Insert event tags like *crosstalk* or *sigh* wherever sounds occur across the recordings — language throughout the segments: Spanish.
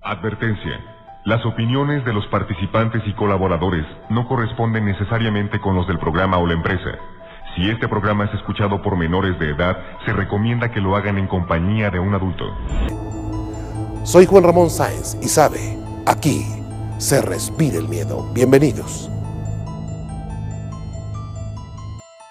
Advertencia. Las opiniones de los participantes y colaboradores no corresponden necesariamente con los del programa o la empresa. Si este programa es escuchado por menores de edad, se recomienda que lo hagan en compañía de un adulto. Soy Juan Ramón Sáenz y sabe, aquí se respira el miedo. Bienvenidos.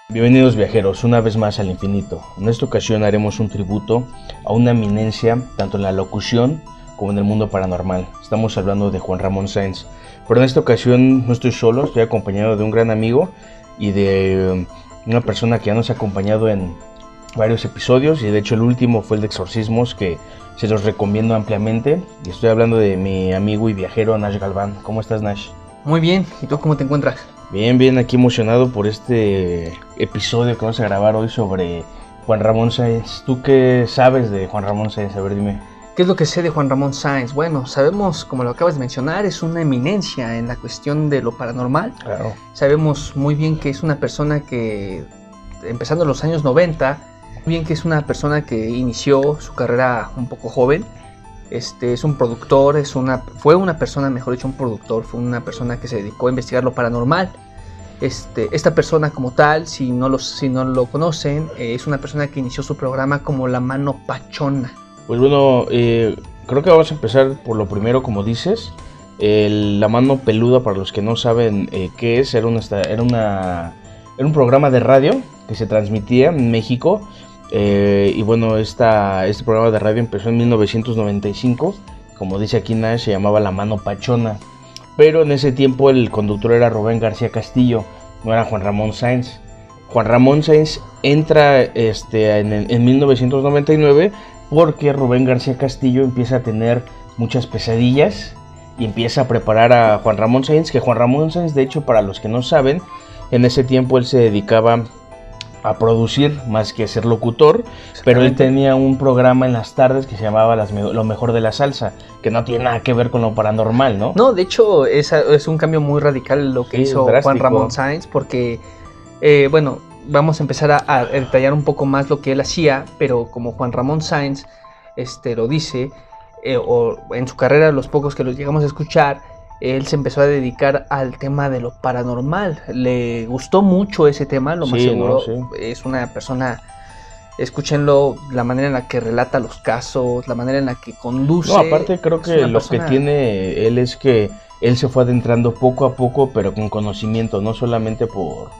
Bienvenidos viajeros, una vez más al infinito. En esta ocasión haremos un tributo a una eminencia tanto en la locución como en el mundo paranormal. Estamos hablando de Juan Ramón Sáenz. Pero en esta ocasión no estoy solo, estoy acompañado de un gran amigo y de um, una persona que ya nos ha acompañado en varios episodios y de hecho el último fue el de exorcismos que se los recomiendo ampliamente. Y estoy hablando de mi amigo y viajero Nash Galván. ¿Cómo estás Nash? Muy bien, ¿y tú cómo te encuentras? Bien, bien, aquí emocionado por este episodio que vamos a grabar hoy sobre Juan Ramón Sáenz. ¿Tú qué sabes de Juan Ramón Sáenz? A ver, dime. ¿Qué es lo que sé de Juan Ramón Sáenz? Bueno, sabemos, como lo acabas de mencionar, es una eminencia en la cuestión de lo paranormal. Claro. Sabemos muy bien que es una persona que, empezando en los años 90, muy bien que es una persona que inició su carrera un poco joven. Este es un productor, es una, fue una persona, mejor dicho, un productor, fue una persona que se dedicó a investigar lo paranormal. Este, esta persona como tal, si no, lo, si no lo conocen, eh, es una persona que inició su programa como La Mano Pachona. Pues bueno, eh, creo que vamos a empezar por lo primero, como dices. El- la mano peluda, para los que no saben eh, qué es, era, una, era, una, era un programa de radio que se transmitía en México. eh, y bueno, esta, este programa de radio empezó en 1995. Como dice aquí Nash, se llamaba La Mano Pachona. Pero en ese tiempo el conductor era Rubén García Castillo, no era Juan Ramón Sáenz. Juan Ramón Sáenz entra este, en, en 1999 porque Rubén García Castillo empieza a tener muchas pesadillas y empieza a preparar a Juan Ramón Sáenz, que Juan Ramón Sáenz, de hecho, para los que no saben, en ese tiempo él se dedicaba a producir más que a ser locutor, pero él tenía un programa en las tardes que se llamaba Las Me- Lo Mejor de la Salsa, que no tiene nada que ver con lo paranormal, ¿no? No, de hecho, es, es un cambio muy radical lo que Sí, hizo. Juan Ramón Sáenz, porque, eh, bueno, vamos a empezar a, a detallar un poco más lo que él hacía, pero como Juan Ramón Sáenz este, lo dice, eh, o en su carrera, los pocos que los llegamos a escuchar, él se empezó a dedicar al tema de lo paranormal. Le gustó mucho ese tema, lo más Sí, seguro. ¿no? Sí. Es una persona, escúchenlo, la manera en la que relata los casos, la manera en la que conduce. No, aparte creo que lo persona- que tiene él es que él se fue adentrando poco a poco, pero con conocimiento, no solamente por,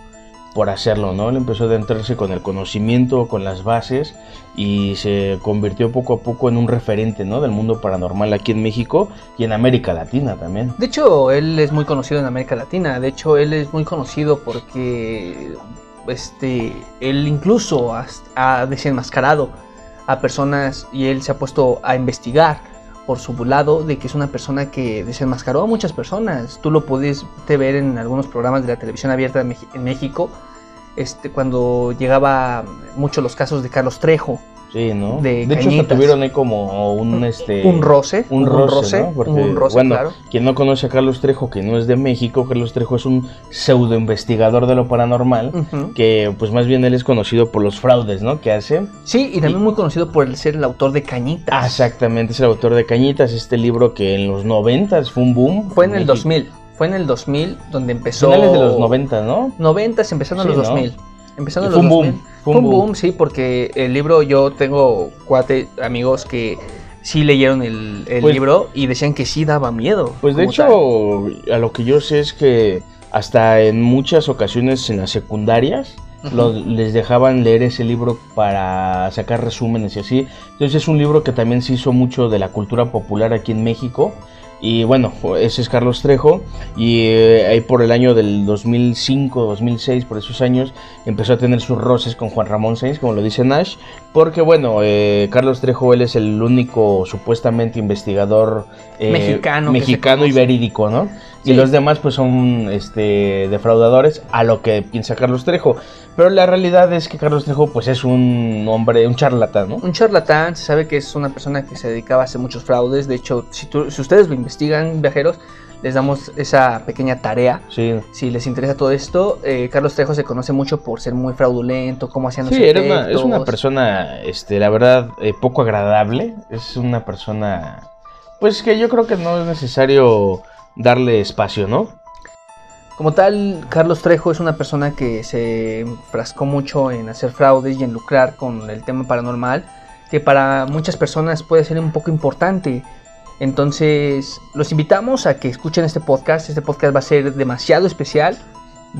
por hacerlo, ¿no? Él empezó a adentrarse con el conocimiento, con las bases y se convirtió poco a poco en un referente, ¿no? Del mundo paranormal aquí en México y en América Latina también. De hecho, él es muy conocido en América Latina. De hecho, él es muy conocido porque este, él incluso ha, desenmascarado a personas y él se ha puesto a investigar por su lado de que es una persona que desenmascaró a muchas personas. Tú lo puedes ver en algunos programas de la televisión abierta en México, este, cuando llegaba mucho los casos de Carlos Trejo, Sí, ¿no? De hecho, hasta tuvieron ahí como un, este... un roce, un roce, ¿no? Porque, un roce, bueno, claro. quien no conoce a Carlos Trejo, que no es de México, Carlos Trejo es un pseudo investigador de lo paranormal, que pues más bien él es conocido por los fraudes, ¿no? Que hace. Sí, y también muy conocido por el ser el autor de Cañitas. Exactamente, es el autor de Cañitas, este libro que en los 90 fue un boom. Fue en el México. 2000. Fue en el 2000 donde empezó. Finales de los 90, ¿no? 90, empezando en Sí, los ¿no? 2000. Empezando en fue los un boom, 2000. fue Fue un boom. boom, sí, porque el libro, yo tengo cuate amigos que sí leyeron el, el Pues- libro y decían que sí daba miedo. Pues de tal. hecho, a lo que yo sé es que hasta en muchas ocasiones en las secundarias Ujú. lo- les dejaban leer ese libro para sacar resúmenes y así. Entonces es un libro que también se hizo mucho de la cultura popular aquí en México. Y bueno, ese es Carlos Trejo. Y eh, ahí por el año del 2005, 2006, por esos años, empezó a tener sus roces con Juan Ramón Sainz, como lo dice Nash. Porque bueno, eh, Carlos Trejo, él es el único supuestamente investigador eh, Mexicano mexicano y verídico, ¿no? Y los demás pues son este, defraudadores a lo que piensa Carlos Trejo. Pero la realidad es que Carlos Trejo pues es un hombre, un charlatán, ¿no? Un charlatán, se sabe que es una persona que se dedicaba a hacer muchos fraudes. De hecho, si, tú- si ustedes lo investigan, viajeros, les damos esa pequeña tarea. Sí. Si les interesa todo esto, eh, Carlos Trejo se conoce mucho por ser muy fraudulento, cómo hacían los Sí, era una- es una persona, este, la verdad, eh, poco agradable. Es una persona Pues que yo creo que no es necesario darle espacio, ¿no? Como tal, Carlos Trejo es una persona que se enfrascó mucho en hacer fraudes y en lucrar con el tema paranormal, que para muchas personas puede ser un poco importante. Entonces, los invitamos a que escuchen este podcast. Este podcast va a ser demasiado especial.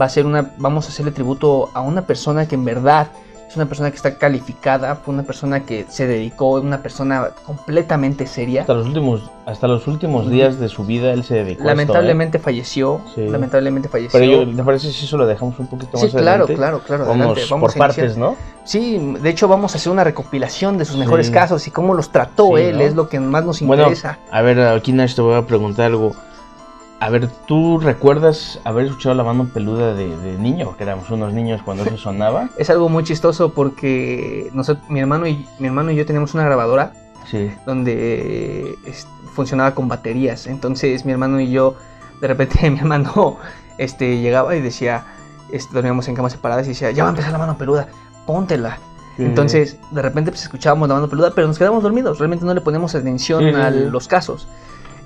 Va a ser una, vamos a hacerle tributo a una persona que en verdad es una persona que está calificada, fue una persona que se dedicó, una persona completamente seria. Hasta los últimos, hasta los últimos días de su vida él se dedicó Lamentablemente a esto, ¿eh? falleció, Sí. lamentablemente falleció. Pero yo, ¿te parece si eso lo dejamos un poquito más Sí, claro, adelante? claro, claro. Vamos, adelante, vamos por partes, ¿no? Sí, de hecho vamos a hacer una recopilación de sus Sí. mejores casos y cómo los trató él, ¿no? es lo que más nos Bueno, interesa. a ver, aquí Nash te voy a preguntar algo. A ver, ¿tú recuerdas haber escuchado la mano peluda de, de niño? Que éramos unos niños cuando eso sonaba. Es algo muy chistoso porque nosotros, mi, hermano y, mi hermano y yo teníamos una grabadora Sí. donde este, funcionaba con baterías. Entonces mi hermano y yo, de repente *laughs* mi hermano este, llegaba y decía, este, dormíamos en camas separadas y decía, ya va a empezar la mano peluda, póntela. Entonces, de repente pues, escuchábamos la mano peluda, pero nos quedamos dormidos. Realmente no le ponemos atención Sí, a los casos.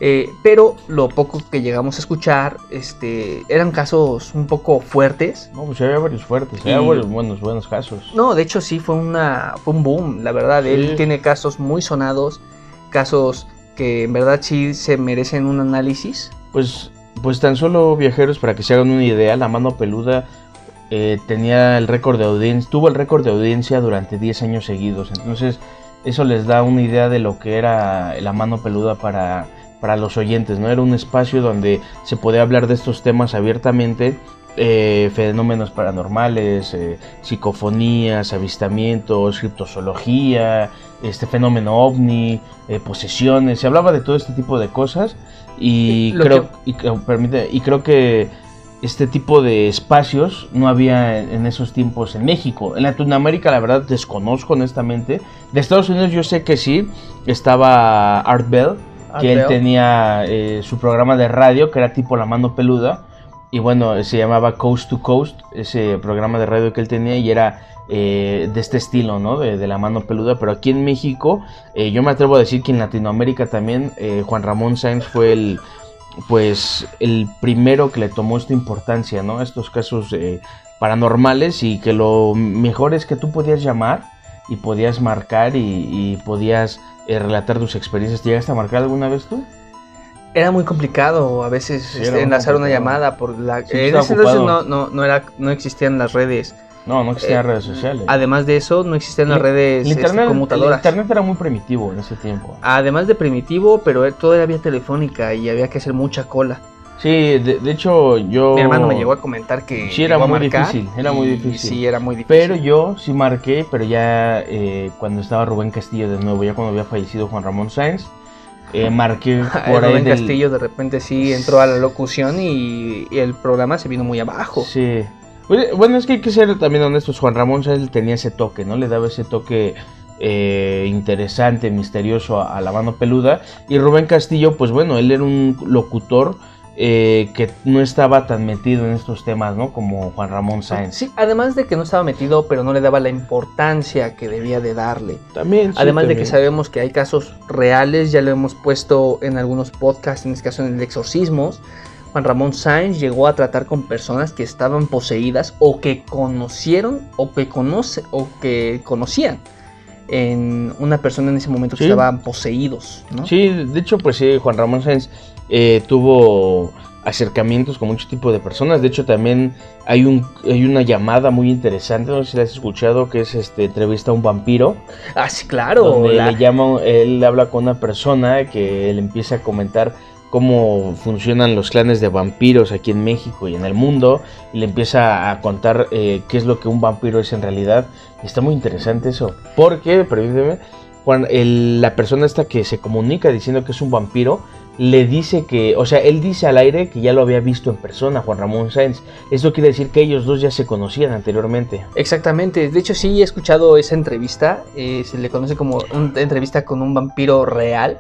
Eh, pero lo poco que llegamos a escuchar este, eran casos un poco fuertes. No, pues había varios fuertes, Y- había varios buenos, buenos casos. No, de hecho sí fue, una, fue un boom, la verdad. Sí. Él tiene casos muy sonados, casos que en verdad sí se merecen un análisis. Pues, pues tan solo viajeros, para que se hagan una idea, la mano peluda eh, tenía el récord de audiencia, tuvo el récord de audiencia durante 10 años seguidos. Entonces, eso les da una idea de lo que era la mano peluda para, para los oyentes, ¿no? Era un espacio donde se podía hablar de estos temas abiertamente. eh, fenómenos paranormales, eh, psicofonías, avistamientos, criptozoología, este fenómeno ovni, eh, posesiones, se hablaba de todo este tipo de cosas y creo, y, permite- y creo que este tipo de espacios no había en esos tiempos en México. En Latinoamérica la verdad desconozco honestamente. De Estados Unidos yo sé que sí, estaba Art Bell, Art que él tenía eh, su programa de radio que era tipo La Mano Peluda. Y bueno, se llamaba Coast to Coast, ese programa de radio que él tenía y era eh, de este estilo, ¿no? De, de la mano peluda. Pero aquí en México, eh, yo me atrevo a decir que en Latinoamérica también Juan Ramón Sáenz fue el, pues, el primero que le tomó esta importancia, ¿no? Estos casos paranormales y que lo mejor es que tú podías llamar y podías marcar y, y podías eh, relatar tus experiencias. ¿Te llegaste a marcar alguna vez tú? Era muy complicado a veces Sí, este, enlazar una llamada por la... Sí, en ese entonces no, no, no, era, no existían las redes. No, no existían Eh, redes sociales. Además de eso, no existían las El- redes el este, internet, conmutadoras. el internet era muy primitivo en ese tiempo. Además de primitivo, pero eh, todo era vía telefónica y había que hacer mucha cola. Sí, de, de hecho yo... Mi hermano me llegó a comentar que Sí, era muy difícil, era muy difícil. Sí, era muy difícil. Pero yo sí marqué, pero ya eh, cuando estaba Rubén Castillo de nuevo, ya cuando había fallecido Juan Ramón Sáenz, eh, marqué *laughs* por ahí Rubén del- Castillo de repente sí entró a la locución y, y el programa se vino muy abajo. Sí. Bueno, Bueno, es que hay que ser también honestos. Juan Ramón Sáenz tenía ese toque, ¿no? Le daba ese toque eh, interesante, misterioso a, a la mano peluda. Y Rubén Castillo, pues bueno, él era un locutor eh, que no estaba tan metido en estos temas, ¿no? Como Juan Ramón Sáenz. Sí, además de que no estaba metido, pero no le daba la importancia que debía de darle. También. sí, Además de que sabemos que hay casos reales, ya lo hemos puesto en algunos podcasts, en este caso en el exorcismos. Juan Ramón Sáenz llegó a tratar con personas que estaban poseídas o que conocieron o que conoce o que conocían en una persona en ese momento que Sí. estaban poseídos, ¿no? Sí, de hecho, pues sí, Juan Ramón Sáenz eh, tuvo acercamientos con mucho tipo de personas. De hecho, también hay un hay una llamada muy interesante, no sé si la has escuchado, que es este entrevista a un vampiro. Ah, sí, claro. donde la- le llama, él habla con una persona que le empieza a comentar cómo funcionan los clanes de vampiros aquí en México y en el mundo. Y le empieza a contar eh, qué es lo que un vampiro es en realidad. Está muy interesante eso. Porque, permíteme, Juan, el- la persona esta que se comunica diciendo que es un vampiro, le dice que, o sea, él dice al aire que ya lo había visto en persona, Juan Ramón Sáenz. Esto quiere decir que ellos dos ya se conocían anteriormente. Exactamente, de hecho sí he escuchado esa entrevista, eh, se le conoce como una entrevista con un vampiro real,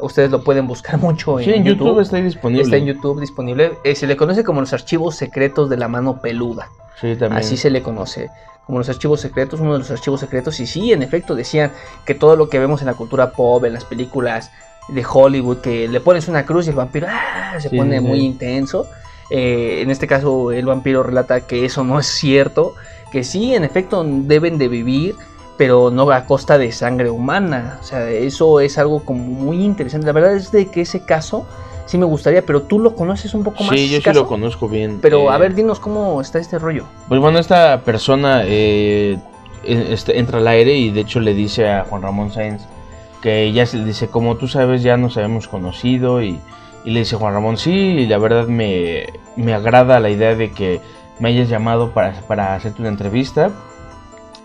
ustedes lo pueden buscar *laughs* mucho en, Sí, en YouTube, YouTube, está ahí disponible. está en YouTube disponible, Eh, se le conoce como los archivos secretos de la mano peluda, Sí, también. así se le conoce, como los archivos secretos, uno de los archivos secretos, y sí, en efecto decían que todo lo que vemos en la cultura pop, en las películas, de Hollywood que le pones una cruz y el vampiro ¡ah! se Sí, pone sí, muy intenso. Eh, en este caso el vampiro relata que eso no es cierto, que sí, en efecto deben de vivir, pero no a costa de sangre humana. O sea, eso es algo como muy interesante. La verdad es de que ese caso sí me gustaría, pero tú lo conoces un poco más. Sí, yo sí caso? lo conozco bien. Pero a eh, ver, dinos cómo está este rollo. Pues bueno, esta persona eh, eh, este, entra al aire y de hecho le dice a Juan Ramón Sáenz que ya se le dice, como tú sabes, ya nos habíamos conocido y, y le dice Juan Ramón, sí, y la verdad me, me agrada la idea de que me hayas llamado para, para hacerte una entrevista.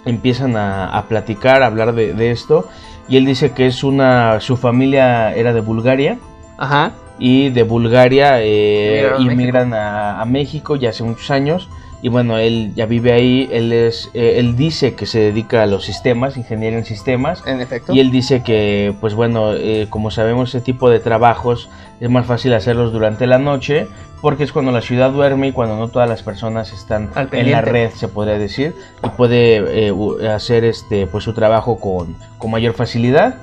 Empiezan a, a platicar, a hablar de, de esto y él dice que es una, su familia era de Bulgaria Ajá. y de Bulgaria eh, inmigran a, a México ya hace muchos años y bueno él ya vive ahí él es eh, él dice que se dedica a los sistemas ingeniero en sistemas En efecto. y él dice que pues bueno eh, como sabemos ese tipo de trabajos es más fácil hacerlos durante la noche porque es cuando la ciudad duerme y cuando no todas las personas están en la red se podría decir y puede eh, hacer este pues su trabajo con, con mayor facilidad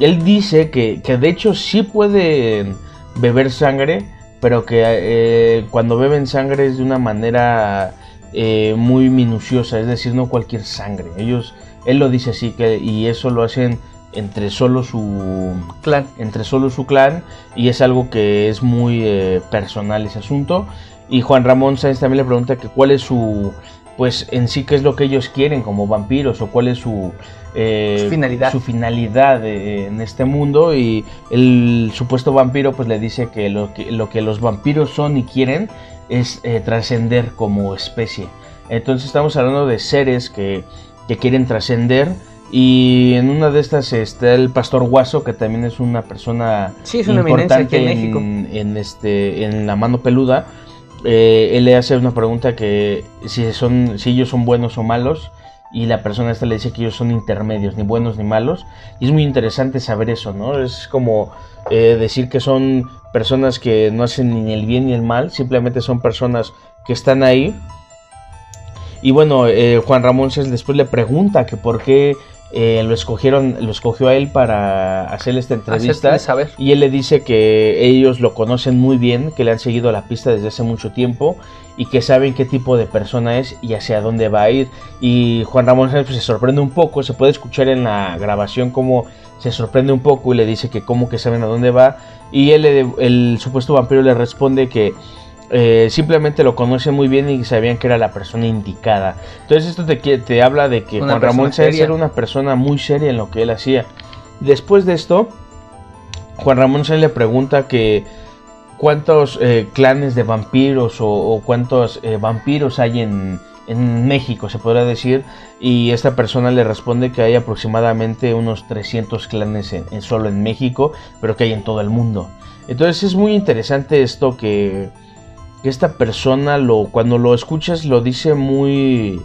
él dice que, que de hecho sí pueden beber sangre, pero que eh, cuando beben sangre es de una manera eh, muy minuciosa, es decir, no cualquier sangre. Ellos, él lo dice así, que, y eso lo hacen entre solo su Clan. entre solo su clan y es algo que es muy eh, personal ese asunto y Juan Ramón Sáenz también le pregunta que cuál es su pues en sí qué es lo que ellos quieren como vampiros o cuál es su eh, Su finalidad. su finalidad eh, en este mundo y el supuesto vampiro pues le dice que lo que, lo que los vampiros son y quieren es eh, trascender como especie entonces estamos hablando de seres que, que quieren trascender y en una de estas está el pastor Guaso, que también es una persona Sí, es una eminencia aquí importante en México. en, este, en la mano peluda. Eh, él le hace una pregunta que si, son, si ellos son buenos o malos. Y la persona esta le dice que ellos son intermedios, ni buenos ni malos. Y es muy interesante saber eso, ¿no? Es como eh, decir que son personas que no hacen ni el bien ni el mal, simplemente son personas que están ahí. Y bueno, eh, Juan Ramón Sáenz después le pregunta que por qué eh, lo escogieron, lo escogió a él para hacerle esta entrevista. Saber. Y él le dice que ellos lo conocen muy bien, que le han seguido la pista desde hace mucho tiempo y que saben qué tipo de persona es y hacia dónde va a ir. Y Juan Ramón Sáenz pues, se sorprende un poco, se puede escuchar en la grabación cómo se sorprende un poco y le dice que cómo que saben a dónde va. Y él, el supuesto vampiro le responde que eh, simplemente lo conocen muy bien y sabían que era la persona indicada. Entonces esto te, te habla de que Una Juan Ramón Sáenz era una persona muy seria en lo que él hacía. Después de esto, Juan Ramón Sáenz le pregunta que cuántos eh, clanes de vampiros o, o cuántos eh, vampiros hay en, en México, se podría decir, y esta persona le responde que hay aproximadamente unos 300 clanes en- en- solo en México, pero que hay en todo el mundo. Entonces es muy interesante esto que, que esta persona lo cuando lo escuchas lo dice muy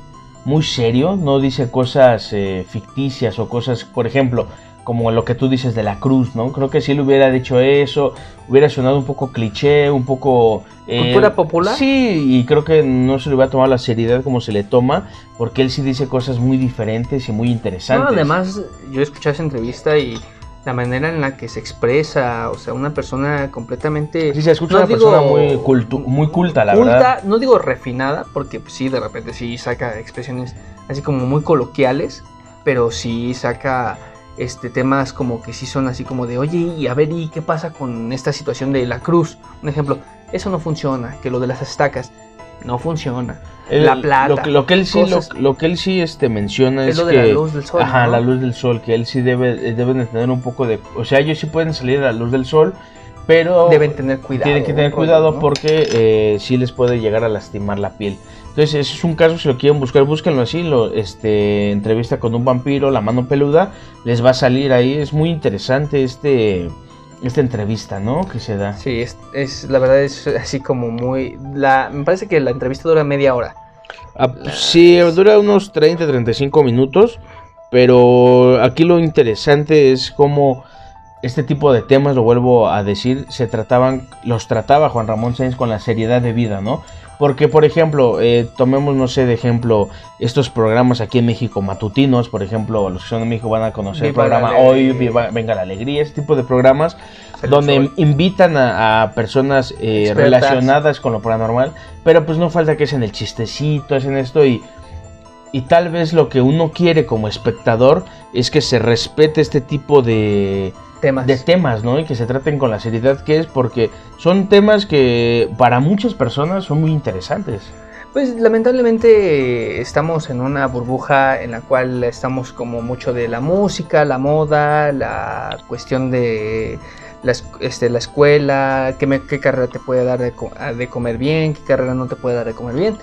muy serio, no dice cosas eh, ficticias o cosas, por ejemplo, como lo que tú dices de la cruz, ¿no? Creo que si él hubiera dicho eso, hubiera sonado un poco cliché, un poco... eh, ¿Cultura popular? Sí, y creo que no se le va a tomar la seriedad como se le toma, porque él sí dice cosas muy diferentes y muy No, interesantes. además, yo escuché esa entrevista y la manera en la que se expresa, o sea, una persona completamente... Sí, se escucha no una digo persona muy, cultu- muy culta, la culta, verdad. no digo refinada, porque pues, sí, de repente sí saca expresiones así como muy coloquiales, pero sí saca este temas como que sí son así como de, oye, y a ver, ¿y qué pasa con esta situación de la cruz? Un ejemplo, eso no funciona, que lo de las estacas no funciona. El- la plata, Lo, que- lo que él sí, lo, cosas- lo que él sí este, menciona Es es, lo de que... la luz del sol. Ajá, ¿no? la luz del sol, que él sí debe, eh, deben de tener un poco de... O sea, ellos sí pueden salir a la luz del sol, pero... Deben tener cuidado. Tienen que tener cuidado ¿no? porque eh, sí les puede llegar a lastimar la piel. Entonces, ese es un caso, si lo quieren buscar, búsquenlo así, lo, este, entrevista con un vampiro, la mano peluda, les va a salir ahí. Es muy interesante este, esta entrevista, ¿no? Que se da. Sí, es, es- la verdad es así como muy... La, me parece que la entrevista dura media hora. Ah, sí, dura unos 30, 35 minutos, pero aquí lo interesante es cómo este tipo de temas, lo vuelvo a decir, se trataban, los trataba Juan Ramón Sáenz con la seriedad de vida, ¿no? Porque, por ejemplo, eh, tomemos, no sé, de ejemplo, estos programas aquí en México, matutinos, por ejemplo, los que son de México van a conocer el programa Hoy, Venga la Alegría, este tipo de programas, donde invitan a, personas eh, relacionadas con lo paranormal, pero pues no falta que hacen el chistecito, hacen esto y, y tal vez lo que uno quiere como espectador es que se respete este tipo de temas. de temas, ¿no? Y que se traten con la seriedad que es, porque son temas que para muchas personas son muy interesantes. Pues lamentablemente estamos en una burbuja en la cual estamos como mucho de la música, la moda, la cuestión de la, este, la escuela, qué, qué carrera te puede dar de, de comer bien, qué carrera no te puede dar de comer bien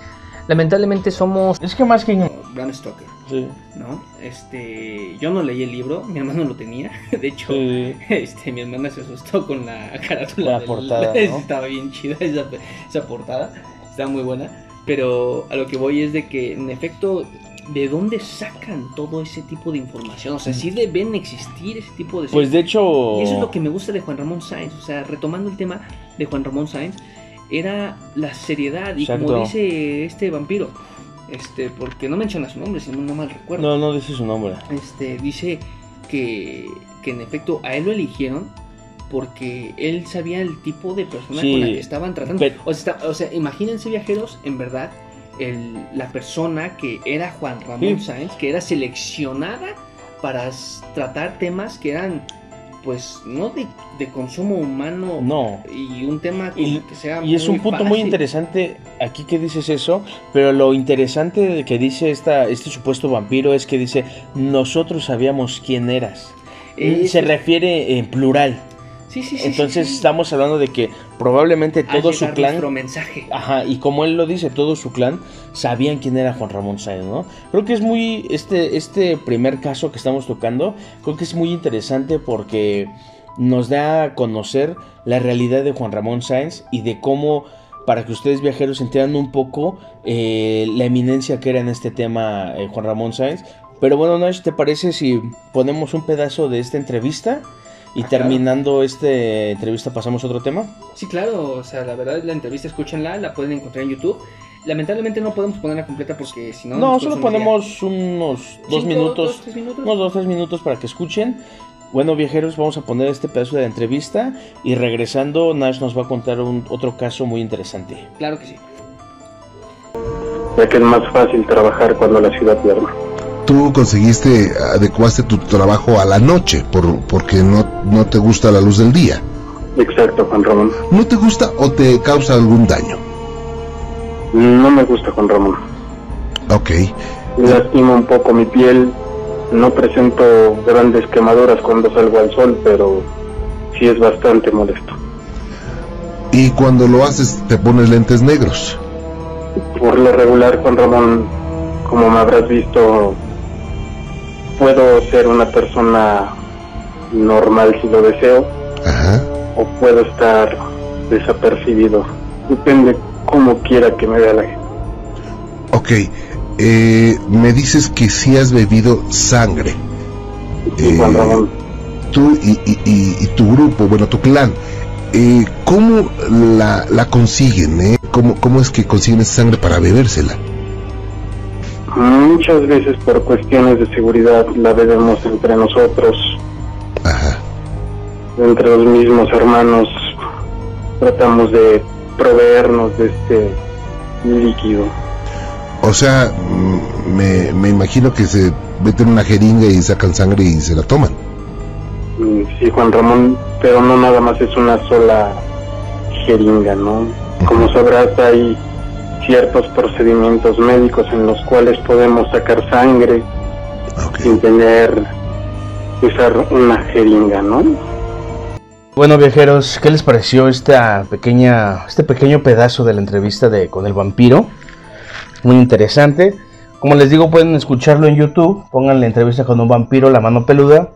lamentablemente somos... Es que más que... Bram Stoker. Sí. ¿No? Este, yo no leí el libro, mi hermano lo tenía. *laughs* De hecho, este, mi hermana se asustó con la *laughs* carátula. La portada. *laughs* Estaba bien chida esa, esa portada. Estaba muy buena. Pero a lo que voy es de que, en efecto, ¿de dónde sacan todo ese tipo de información? O sea, sí deben existir ese tipo de... Pues de hecho... Y eso es lo que me gusta de Juan Ramón Sáenz. O sea, retomando el tema de Juan Ramón Sáenz, era la seriedad y como dice este vampiro, este, porque no menciona su nombre, si no, mal recuerdo. No, no dice su nombre. Este, dice que, que en efecto a él lo eligieron porque él sabía el tipo de persona con la que estaban tratando. O, sea, o, sea, imagínense viajeros, en verdad, el, la persona que era Juan Ramón Sáenz, que era seleccionada para tratar temas que eran pues no de, consumo humano no. y un tema que sea y es un punto muy interesante aquí que dices eso pero lo interesante que dice esta este supuesto vampiro es que dice nosotros sabíamos quién eras se refiere en plural entonces estamos hablando de que probablemente todo su clan. mensaje. Ajá, y como él lo dice, todo su clan sabían quién era Juan Ramón Sáenz, ¿no? Creo que es muy. Este, este primer caso que estamos tocando, creo que es muy interesante porque nos da a conocer la realidad de Juan Ramón Sáenz y de cómo. Para que ustedes viajeros entiendan un poco eh, la eminencia que era en este tema eh, Juan Ramón Sáenz. Pero bueno, Nash, ¿te parece si ponemos un pedazo de esta entrevista? Y ah, terminando esta entrevista, ¿pasamos a otro tema? Sí, claro. O sea, la verdad, la entrevista, escúchenla, la pueden encontrar en YouTube. Lamentablemente no podemos ponerla completa porque si no... No, solo ponemos unos dos minutos, minutos, unos dos, tres minutos para que escuchen. Bueno, viajeros, vamos a poner este pedazo de la entrevista y regresando, Nash nos va a contar un, otro caso muy interesante. Claro que sí. Ya que es más fácil trabajar cuando la ciudad duerme tú conseguiste, adecuaste tu trabajo a la noche por, porque no, no te gusta la luz del día. Exacto, Juan Ramón. ¿No te gusta o te causa algún daño? No me gusta, Juan Ramón. Ok. Lastima un poco mi piel. No presento grandes quemaduras cuando salgo al sol, pero sí es bastante molesto. ¿Y cuando lo haces te pones lentes negros? Por lo regular, Juan Ramón, como me habrás visto, puedo ser una persona normal si lo deseo, o puedo estar desapercibido. Depende cómo quiera que me vea la gente. Ok, eh, me dices que si has bebido sangre. Eh, tú y, y, tu grupo, bueno, tu clan, eh, ¿cómo la, la consiguen? Eh? ¿Cómo, ¿Cómo es que consiguen esa sangre para bebérsela? Muchas veces por cuestiones de seguridad la bebemos entre nosotros, entre los mismos hermanos, tratamos de proveernos de este líquido. O sea, me, me imagino que se meten una jeringa y sacan sangre y se la toman. Mm, sí, Juan Ramón, pero no nada más es una sola jeringa, ¿no? Como sabrás, hay ciertos procedimientos médicos en los cuales podemos sacar sangre sin tener que usar una jeringa, ¿no? Bueno viajeros, ¿qué les pareció esta pequeña, este pequeño pedazo de la entrevista de con el vampiro? Muy interesante. Como les digo, pueden escucharlo en YouTube. Pongan la entrevista con un vampiro, la mano peluda,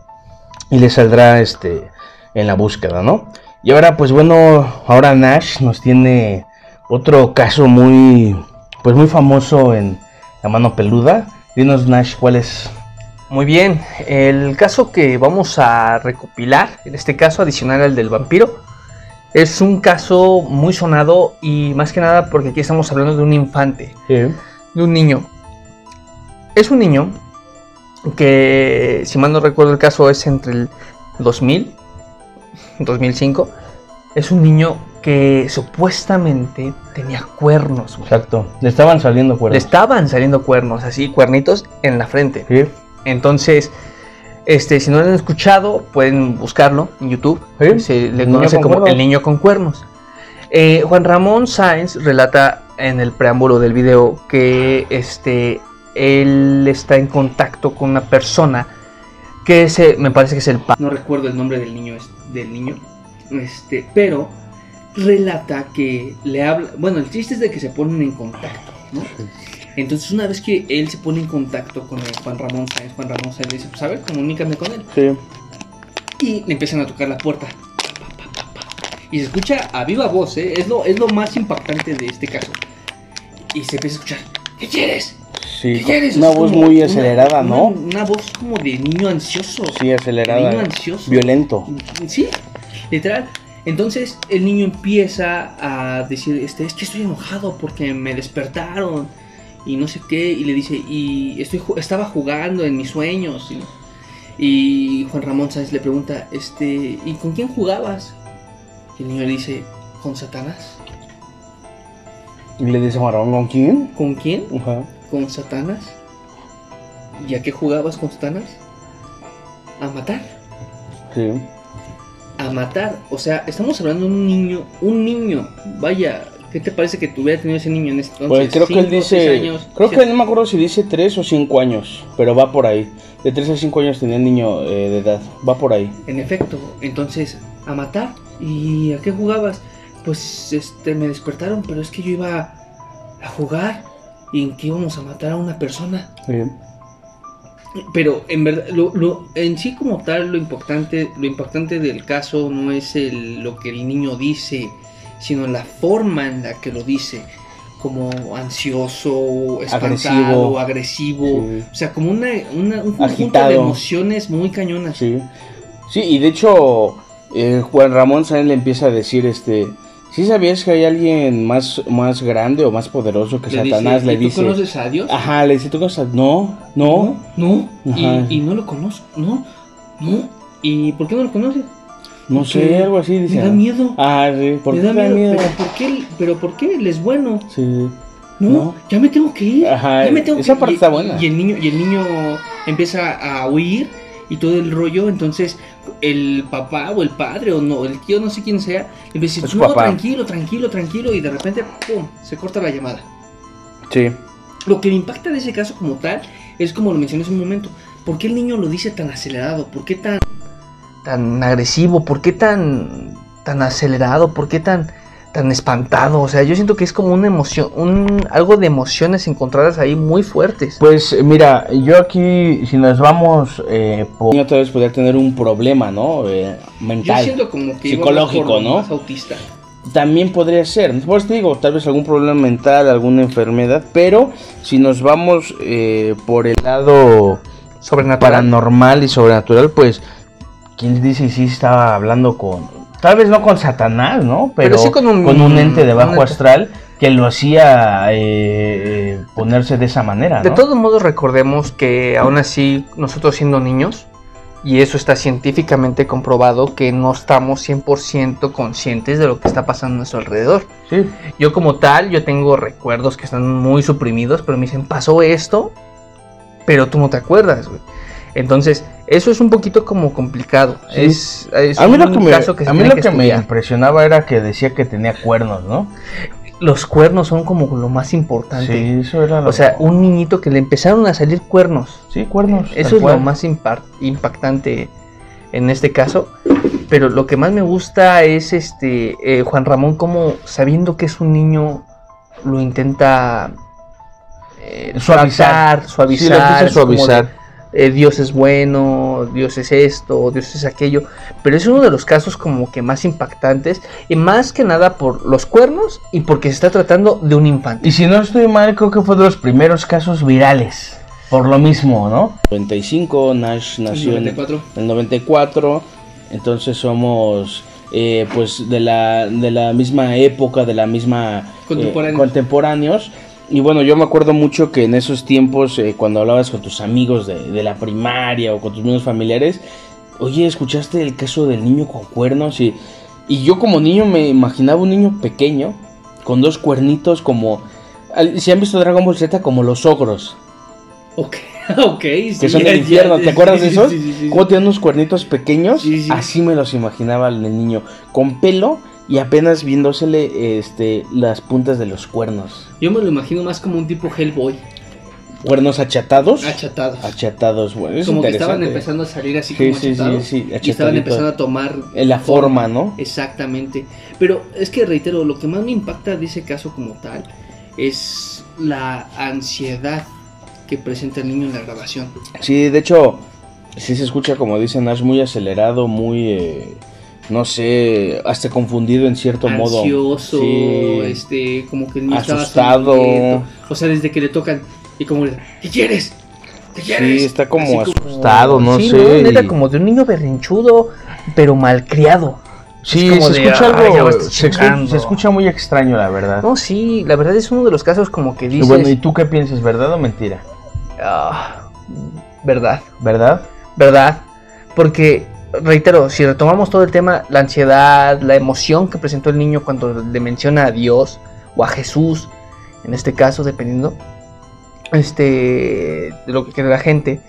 y les saldrá este en la búsqueda, ¿no? Y ahora, pues bueno, ahora Nash nos tiene otro caso muy, pues muy famoso en la mano peluda. Dinos, Nash, ¿cuál es? Muy bien, el caso que vamos a recopilar, en este caso adicional al del vampiro, es un caso muy sonado y más que nada porque aquí estamos hablando de un infante, de un niño. Es un niño que, si mal no recuerdo el caso, es entre el 2000, 2005. Es un niño que supuestamente tenía cuernos. güey. Exacto. Le estaban saliendo Le cuernos. estaban saliendo cuernos, así, cuernitos en la frente. Sí. Entonces, este, si no lo han escuchado, pueden buscarlo en YouTube. Sí, Se le conoce con como cuernos. El Niño con Cuernos. Eh, Juan Ramón Sáenz relata en el preámbulo del video que este, él está en contacto con una persona que se, me parece que es el padre. No recuerdo el nombre del niño, es- del niño, este, pero relata que le habla. Bueno, el chiste es de que se ponen en contacto, ¿no? Entonces, una vez que él se pone en contacto con el Juan Ramón Sáenz, Juan Ramón Sáenz le dice: Pues a ver, comunícame con él. Sí. Y le empiezan a tocar la puerta. Y se escucha a viva voz, ¿eh? es, lo, es lo más impactante de este caso. Y se empieza a escuchar: ¿Qué quieres? Sí. ¿Qué quieres? Una voz muy una- acelerada, una- ¿no? Una, voz como de niño ansioso. Sí, acelerada. niño ansioso. Violento. Sí, literal. Entonces el niño empieza a decir, este, es que estoy enojado porque me despertaron y no sé qué, y le dice, y estoy estaba jugando en mis sueños. Y, y Juan Ramón Sáenz le pregunta, este, ¿y con quién jugabas? Y el niño le dice, con Satanás. Y le dice Juan Ramón, ¿con quién? ¿Con quién? Con Satanás. ¿Y a qué jugabas con Satanás? A matar. Sí. A matar. O sea, estamos hablando de un niño, un niño. Vaya, ¿qué te parece que tuviera tenido ese niño en este entonces? Pues creo que él Cinco, dice. años, creo siete- que no me acuerdo si dice 3 o 5 años. Pero va por ahí. De 3 a 5 años tenía el niño eh, de edad. Va por ahí. En efecto, entonces, a matar. ¿Y a qué jugabas? Pues este me despertaron, pero es que yo iba a jugar y en que íbamos a matar a una persona. Sí. Pero en verdad, lo, lo- en sí como tal, lo importante, lo impactante del caso no es el, lo que el niño dice, sino la forma en la que lo dice, como ansioso, espantado, Agresivo. agresivo, Sí. o sea, como una, una- un conjunto Agitado. de emociones muy cañonas. Sí. Sí, y de hecho, eh, Juan Ramón Sáenz le empieza a decir, este, ¿sí sabías que hay alguien más, más grande o más poderoso que Le dice, Satanás? le "¿Y ¿Tú dice. conoces a Dios? Ajá, le dice, ¿tú conoces a- No, no. no, Ajá. y, y no lo conozco, no, no. ¿Y por qué no lo conoces? No Porque sé, algo así, dice. Me da miedo. Ah, sí, ¿por me qué da miedo, miedo? Pero, ¿por qué, pero ¿por qué él es bueno? Sí. No, No. ya me tengo que ir. Ajá, ya me tengo esa que parte y- está buena. Y el niño, y el niño empieza a huir y todo el rollo. Entonces, el papá o el padre o no, el tío, no sé quién sea, le su no, papá. tranquilo, tranquilo, tranquilo. Y de repente, pum, se corta la llamada. Sí. Lo que me impacta de ese caso como tal es como lo mencioné hace un momento. ¿Por qué el niño lo dice tan acelerado? ¿Por qué tan tan agresivo? ¿Por qué tan tan acelerado? ¿Por qué tan tan espantado? O sea, yo siento que es como una emoción, un algo de emociones encontradas ahí muy fuertes. Pues mira, yo aquí, si nos vamos, eh, por... otra vez podría tener un problema, ¿no? Eh, Yo mental. siento como que psicológico, ¿no? Más autista. También podría ser, por eso te digo, tal vez algún problema mental, alguna enfermedad, pero si nos vamos eh, por el lado Sobrenatural. paranormal y sobrenatural, pues, ¿quién dice si estaba hablando con, tal vez no con Satanás, ¿no? Pero, Pero sí con un- ente de un bajo ente. astral que lo hacía eh, ponerse de esa manera, De ¿no? todos modos, recordemos que aún así, nosotros siendo niños, y eso está científicamente comprobado, que no estamos 100% conscientes de lo que está pasando a nuestro alrededor. Sí, Yo como tal, yo tengo recuerdos que están muy suprimidos, pero me dicen, pasó esto, pero tú no te acuerdas, güey. Entonces, eso es un poquito como complicado. Sí. Es, es a mí lo un que me, caso que se a mí lo que que me impresionaba era que decía que tenía cuernos, ¿no? Los cuernos son como lo más importante. Sí, eso era lo O sea, un niñito que le empezaron a salir cuernos. Sí, cuernos. Eso es lo más impactante en este caso. Pero lo que más me gusta es este eh, Juan Ramón como sabiendo que es un niño lo intenta eh, Suavizar. tratar, suavizar, Sí, suavizar. Eh, Dios es bueno, Dios es esto, Dios es aquello. Pero es uno de los casos como que más impactantes y más que nada por los cuernos y porque se está tratando de un infante. Y si no estoy mal, creo que fue de los primeros casos virales. por lo mismo, ¿no? 95, Nash nació en 94. el 94, entonces somos eh, pues de la, de la misma época, de la misma eh, Contemporáneos. Y bueno, yo me acuerdo mucho que en esos tiempos, eh, cuando hablabas con tus amigos de, de la primaria o con tus mismos familiares, oye, ¿escuchaste el caso del niño con cuernos? Y, y yo como niño me imaginaba un niño pequeño, con dos cuernitos como... Si han visto Dragon Ball Z, como los ogros, Ok, *laughs* ok. sí, que son del infierno, ¿te acuerdas de esos? Sí, sí, sí. ¿Cómo tienen unos cuernitos pequeños? Sí, sí. Así me los imaginaba el niño, con pelo y apenas viéndosele este, las puntas de los cuernos. Yo me lo imagino más como un tipo Hellboy, Cuernos achatados. achatados. Achatados, bueno, es como que estaban empezando a salir así Sí, como sí, sí, achatados. sí, y estaban empezando a tomar En la forma, ¿no? Exactamente. Pero es que reitero, lo que más me impacta de ese caso como tal es la ansiedad que presenta el niño en la grabación. Sí, de hecho, sí se escucha, como dicen Ash, muy acelerado, muy, eh, no sé, hasta confundido en cierto modo. Ansioso, Sí. este, como que el niño estaba Asustado. sonriendo. O sea, desde que le tocan y como le, ¿qué quieres? ¿Qué quieres? Sí, está como Así asustado, no sí, sé. neta y- como de un niño berrinchudo, pero malcriado. Sí, es como se de, escucha "Ay, ya me algo, se, escu- chingando". se escucha muy extraño, la verdad. No, sí, la verdad es uno de los casos como que y dices, bueno, ¿y tú qué piensas, verdad o mentira? "Ah, verdad. ¿Verdad? ¿verdad? Porque, reitero, si retomamos todo el tema, la ansiedad, la emoción que presentó el niño cuando le menciona a Dios o a Jesús, en este caso, dependiendo este, de lo que quiere la gente,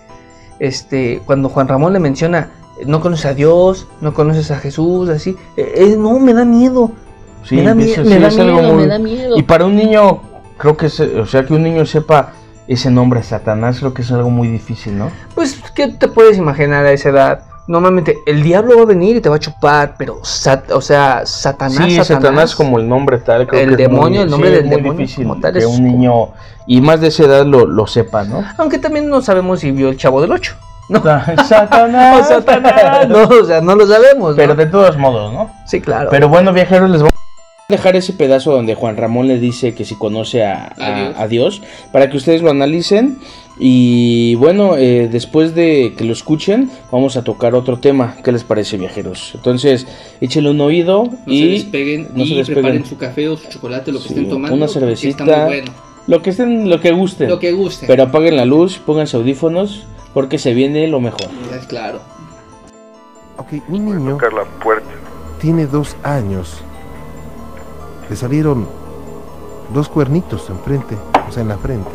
este, cuando Juan Ramón le menciona, no conoces a Dios, no conoces a Jesús, así, eh, eh, no, me da miedo, Sí, me da, mie- me sí, da es algo miedo, muy- me da miedo. Y para un niño, creo que es, o sea, que un niño sepa ese nombre, Satanás, creo que es algo muy difícil, ¿no? Pues, ¿qué te puedes imaginar a esa edad? Normalmente el diablo va a venir y te va a chupar, pero, sat- o sea, Satanás, sí, Satanás, como el nombre tal, creo El que es demonio, muy- el nombre sí, del es muy demonio difícil como tal que es un niño, y más de esa edad, lo, lo sepa, ¿no? Aunque también no sabemos si vio el chavo del 8. No, Satanás, *laughs* Satanás, no, o sea, no lo sabemos. Pero ¿no? de todos modos, ¿no? Sí, claro. Pero bueno, viajeros, les vamos a dejar ese pedazo donde Juan Ramón le dice que si conoce a, a- A Dios. a Dios, para que ustedes lo analicen. Y bueno, eh, después de que lo escuchen, vamos a tocar otro tema. ¿Qué les parece, viajeros? Entonces, échenle un oído no se y despeguen no se y despeguen. preparen su café o su chocolate, lo que Sí, estén tomando. una cervecita. Está muy bueno. lo que estén, lo que gusten. Lo que guste. Pero apaguen la luz, pónganse audífonos, porque se viene lo mejor. Es claro. Ok, un niño tocar la puerta. tiene dos años. Le salieron dos cuernitos enfrente, o sea, en la frente.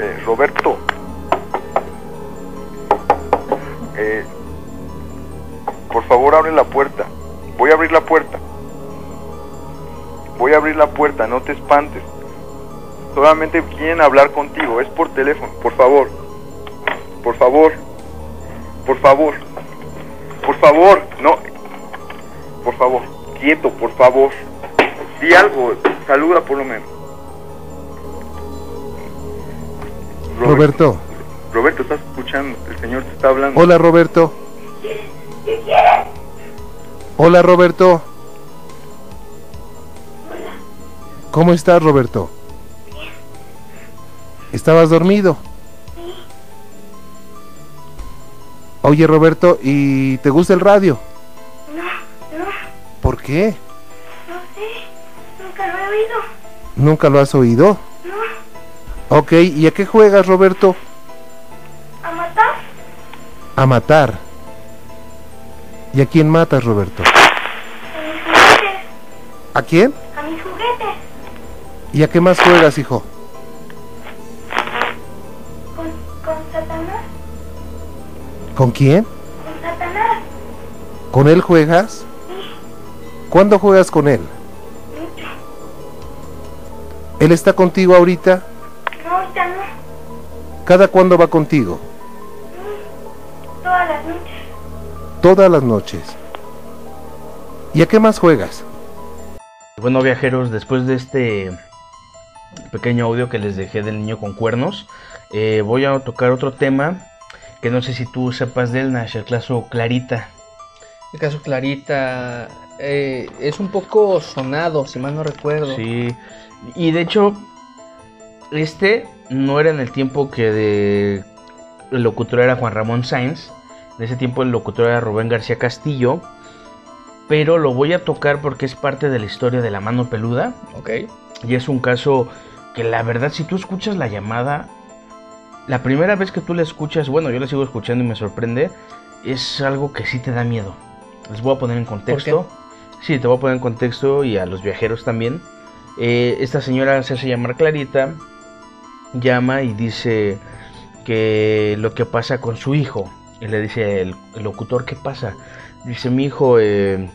Eh, Roberto. Eh, por favor, abre la puerta. Voy a abrir la puerta. Voy a abrir la puerta, no te espantes. Solamente quieren hablar contigo, es por teléfono. Por favor. Por favor. Por favor. Por favor, no. Por favor, quieto, por favor. Di algo, saluda por lo menos. Roberto, Roberto, estás escuchando, el Señor te está hablando. hola Roberto. Hola Roberto. ¿Cómo estás Roberto? ¿Estabas dormido? Oye Roberto, ¿y te gusta el radio? No, no, ¿Por qué? no sé. Nunca lo he oído. ¿Nunca lo has oído? Ok, ¿y a qué juegas Roberto? ¿A matar? A matar. ¿Y a quién matas Roberto? A mis juguetes. ¿A quién? A mis juguetes. ¿Y a qué más juegas, hijo? ¿Con, con Satanás? ¿Con quién? ¿Con Satanás? ¿Con él juegas? ¿Cuándo juegas con él? Mucho. ¿Él está contigo ahorita? No, ahorita no. ¿Cada cuándo va contigo? Todas las noches. Todas las noches. ¿Y a qué más juegas? Bueno, viajeros, después de este pequeño audio que les dejé del niño con cuernos, eh, voy a tocar otro tema que no sé si tú sepas del Nash, el caso Clarita. El caso Clarita eh, es un poco sonado, si mal no recuerdo. Sí, y de hecho, este no era en el tiempo que de, el locutor era Juan Ramón Sáenz. En ese tiempo el locutor era Rubén García Castillo. Pero lo voy a tocar porque es parte de la historia de la mano peluda. Ok. Y es un caso que la verdad, si tú escuchas la llamada, la primera vez que tú la escuchas, bueno, yo la sigo escuchando y me sorprende, es algo que sí te da miedo. Les voy a poner en contexto. Sí, te voy a poner en contexto y a los viajeros también. Eh, esta señora se hace llamar Clarita, llama y dice que lo que pasa con su hijo. Y le dice el, el locutor, ¿qué pasa? Dice, mi hijo, eh,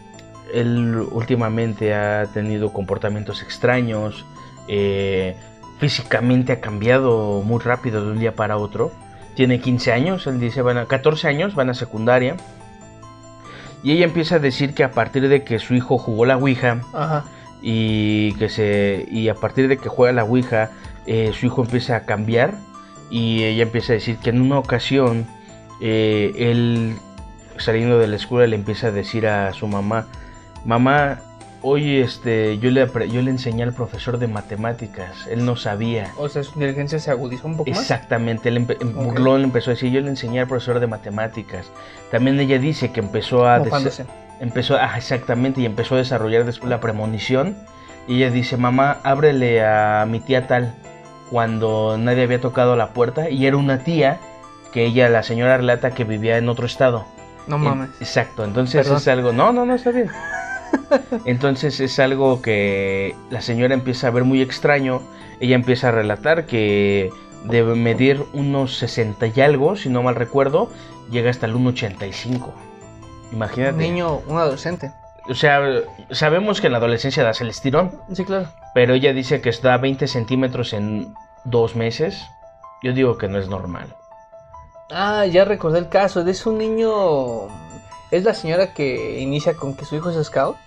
él últimamente ha tenido comportamientos extraños, eh, físicamente ha cambiado muy rápido de un día para otro. Tiene 15 años, él dice, van a 14 años, van a secundaria. Y ella empieza a decir que a partir de que su hijo jugó la Ouija Ajá. y que se y a partir de que juega la Ouija, eh, su hijo empieza a cambiar y ella empieza a decir que en una ocasión eh, él saliendo de la escuela le empieza a decir a su mamá, mamá, hoy este, yo le, yo le enseñé al profesor de matemáticas, él no sabía. O sea, su inteligencia se agudizó un poco más. Exactamente, él empe- em- Ok. burlón le empezó a decir, yo le enseñé al profesor de matemáticas. También ella dice que empezó a... empezó, ah, exactamente, y empezó a desarrollar después la premonición. Y ella dice, mamá, ábrele a mi tía tal, cuando nadie había tocado la puerta. Y era una tía que ella, la señora relata que vivía en otro estado. No mames. Exacto, entonces Perdón. es algo. No, no, no, está bien. *laughs* Entonces es algo que la señora empieza a ver muy extraño. Ella empieza a relatar que debe medir unos 60 y algo, si no mal recuerdo, llega hasta el 1,85. Imagínate. Un niño, un adolescente. O sea, sabemos que en la adolescencia das el estirón, Sí, claro. pero ella dice que está a 20 centímetros en dos meses. Yo digo que no es normal. Ah, ya recordé el caso. Es un niño. Es la señora que inicia con que su hijo es scout.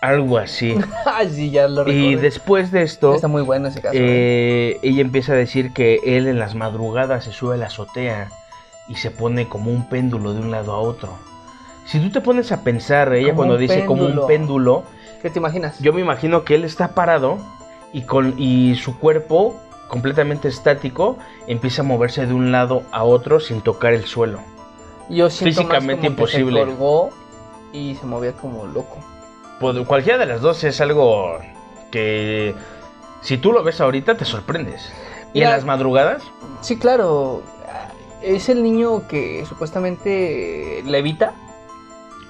Algo así. *laughs* ah, sí, ya lo y recordé. después de esto... Está muy bueno ese caso. Eh, ella empieza a decir que él en las madrugadas se sube a la azotea y se pone como un péndulo de un lado a otro. Si tú te pones a pensar, ella Como cuando dice como un péndulo. ¿Qué te imaginas? yo me imagino que él está parado y, con, y su cuerpo completamente estático empieza a moverse de un lado a otro sin tocar el suelo. Yo siento físicamente más como que imposible. se colgó y se movía como loco. Pues, cualquiera de las dos es algo que si tú lo ves ahorita te sorprendes. Y en las madrugadas, Sí, claro. Es el niño que supuestamente levita.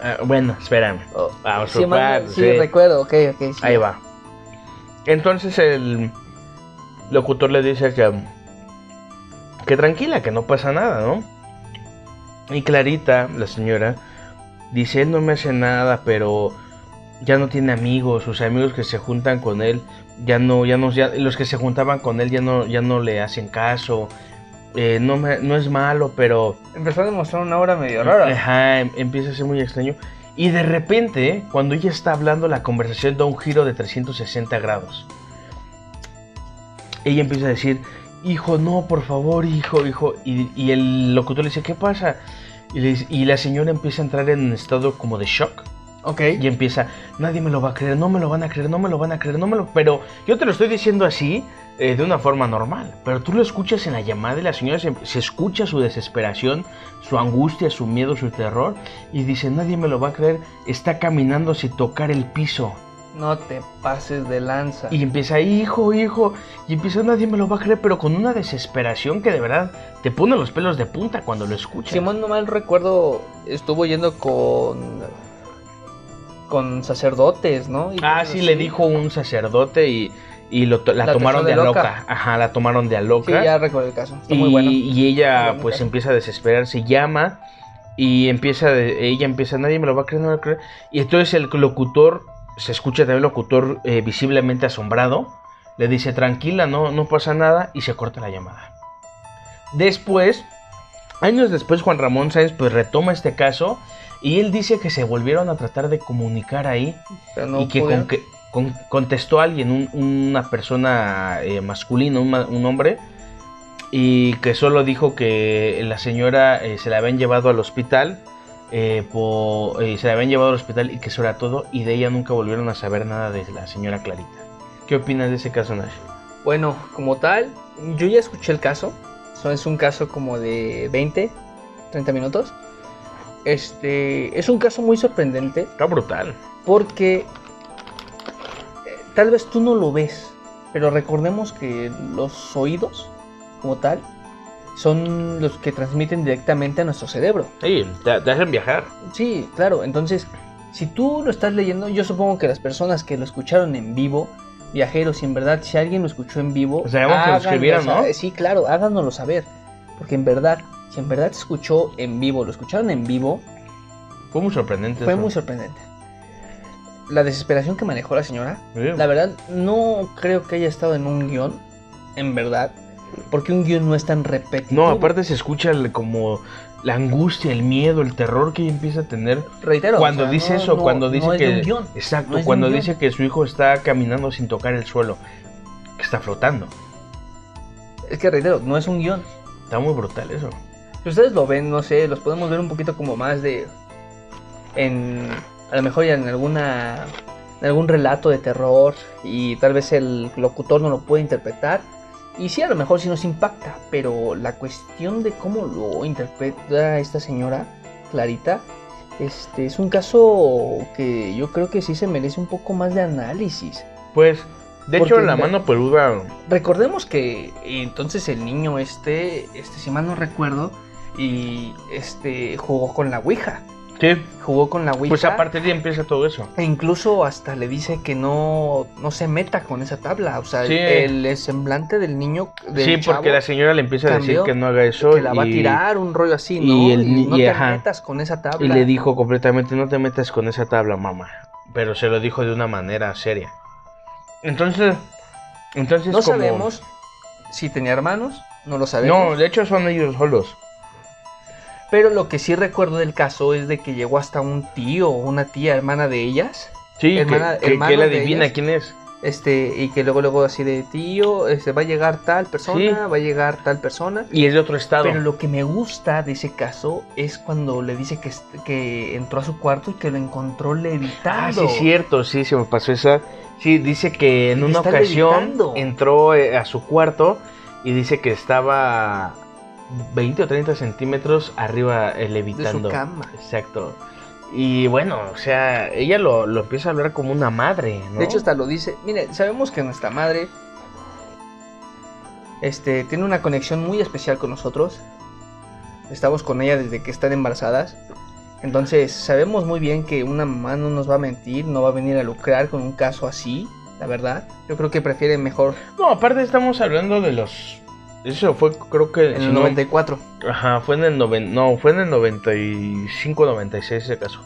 Ah, bueno, espérame. Oh, Vamos sí, recuerdo, ok, ok. sí. Ahí va. Entonces el locutor le dice que, que tranquila, que no pasa nada, ¿no? Y Clarita, la señora, dice, él no me hace nada, pero ya no tiene amigos, sus amigos que se juntan con él, ya no, ya no, ya- los que se juntaban con él ya no, ya no le hacen caso. Eh, no, me- no es malo, pero Empezó a demostrar una obra medio rara. Ajá, em- empieza a ser muy extraño. Y de repente, cuando ella está hablando, la conversación da un giro de 360 grados. Ella empieza a decir, hijo, no, por favor, hijo, hijo. Y, y el locutor le dice, ¿qué pasa? Y, le dice- y la señora empieza a entrar en un estado como de shock. Ok. Y empieza, nadie me lo va a creer, no me lo van a creer, no me lo van a creer, no me lo... Pero yo te lo estoy diciendo así, eh, de una forma normal. Pero tú lo escuchas en la llamada y la señora se, se escucha su desesperación, su angustia, su miedo, su terror. Y dice, nadie me lo va a creer, está caminando sin tocar el piso. No te pases de lanza. Y empieza, hijo, hijo. Y empieza, nadie me lo va a creer, pero con una desesperación que de verdad te pone los pelos de punta cuando lo escuchas. Si mal no mal recuerdo, estuvo yendo con. Con sacerdotes, ¿no? Y Ah, sí, así. le dijo un sacerdote y, y lo to- la, La tomaron de de loca. loca. Ajá, la tomaron de a Sí, loca. ya recuerdo el caso. Está y, muy bueno. y ella pues caso. empieza a desesperarse, llama y empieza, de- ella empieza, nadie me lo va a creer, no me lo va a creer. Y entonces el locutor, se escucha también el locutor eh, visiblemente asombrado, le dice, tranquila, no, no pasa nada y se corta la llamada. Después, años después Juan Ramón Sáenz pues retoma este caso y él dice que se volvieron a tratar de comunicar ahí no y que, con que con- contestó alguien, un- una persona eh, masculina, un, un hombre, y que solo dijo que la señora eh, se la habían llevado al hospital, eh, po- eh, se la habían llevado al hospital y que eso era todo, y de ella nunca volvieron a saber nada de la señora Clarita. ¿Qué opinas de ese caso, Nash? Bueno, como tal, yo ya escuché el caso. So, es un caso como de 20, 30 minutos. Este, es un caso muy sorprendente Está brutal. porque eh, tal vez tú no lo ves, pero recordemos que los oídos, como tal, son los que transmiten directamente a nuestro cerebro. Sí, te, te hacen viajar. Sí, claro. Entonces, si tú lo estás leyendo, yo supongo que las personas que lo escucharon en vivo, viajeros, si en verdad, si alguien lo escuchó en vivo, bueno que lo háganoslo escribieran, ¿no? Sí, claro, háganoslo saber. Porque en verdad, si en verdad se escuchó en vivo, lo escucharon en vivo, Fue muy sorprendente. fue eso. muy sorprendente. La desesperación que manejó la señora, la verdad, no creo que haya estado en un guion, en verdad, porque un guion no es tan repetitivo. No, aparte se escucha el- como la angustia, el miedo, el terror que ella empieza a tener reitero, cuando o sea, dice no- eso, no- cuando dice no es de que guion. exacto, cuando dice guion. que su hijo está caminando sin tocar el suelo, que está flotando. Es que reitero, no es un guion. Está muy brutal eso. Si ustedes lo ven, no sé, los podemos ver un poquito como más de. En. A lo mejor ya en alguna. En algún relato de terror. Y tal vez el locutor no lo puede interpretar. Y sí, a lo mejor sí nos impacta. Pero la cuestión de cómo lo interpreta esta señora, Clarita. Este es un caso que yo creo que sí se merece un poco más de análisis. Pues, de Porque hecho, la mano peluda. Recordemos que entonces el niño este, este si mal no recuerdo, y este jugó con la Ouija. Sí, Jugó con la Ouija. pues a partir de ahí empieza todo eso. E incluso hasta le dice que no, no se meta con esa tabla. O sea, Sí. el semblante del niño. Del sí, porque la señora le empieza a decir que no haga eso. que la va a y- tirar, un rollo así, ¿no? y el no y te ajá. metas con esa tabla. Y le dijo completamente, no te metas con esa tabla, mamá. Pero se lo dijo de una manera seria. Entonces, entonces No como- sabemos si tenía hermanos, no lo sabemos. No, de hecho son ellos solos. Pero lo que sí recuerdo del caso es de que llegó hasta un tío o una tía hermana de ellas. Sí, Hermana- que, que, él adivina ellas. quién es. Este, y que luego, luego así de tío, este, va a llegar tal persona, Sí. va a llegar tal persona. Y es de otro estado. Pero lo que me gusta de ese caso es cuando le dice que, que entró a su cuarto y que lo encontró levitando. Ah, sí, cierto, sí, se me pasó esa. Sí, dice que en una ocasión levitando. entró eh, a su cuarto y dice que estaba 20 o 30 centímetros arriba eh, de su levitando. cama. Exacto. Y bueno, o sea, ella lo, lo empieza a hablar como una madre, ¿no? De hecho, hasta lo dice. Mire, sabemos que nuestra madre este, tiene una conexión muy especial con nosotros. Estamos con ella desde que están embarazadas. Entonces, sabemos muy bien que una mamá no nos va a mentir, no va a venir a lucrar con un caso así, la verdad. Yo creo que prefiere mejor No, aparte estamos hablando de los... Eso fue, creo que... en el no- 94. Ajá, fue en el noven... No, fue en el 95, 96 ese caso.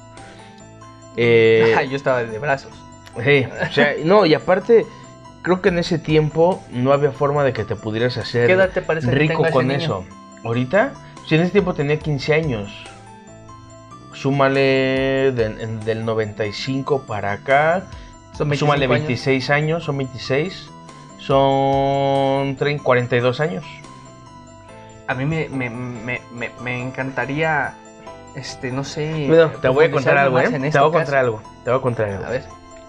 Eh, Ajá, *laughs* yo estaba de brazos. sí, o sea, *laughs* no, y aparte, creo que en ese tiempo no había forma de que te pudieras hacer ¿Qué edad te parece que rico con niño? eso. Ahorita, si en ese tiempo tenía 15 años, súmale de- en- del 95 para acá, Son 25 súmale años. 26 años, son 26, son 30, 42 años. A mí me, me, me, me, me encantaría, este, no sé. Bueno, te voy a contar algo, ¿eh? Te este voy a contar algo, te voy a contar algo. A ver.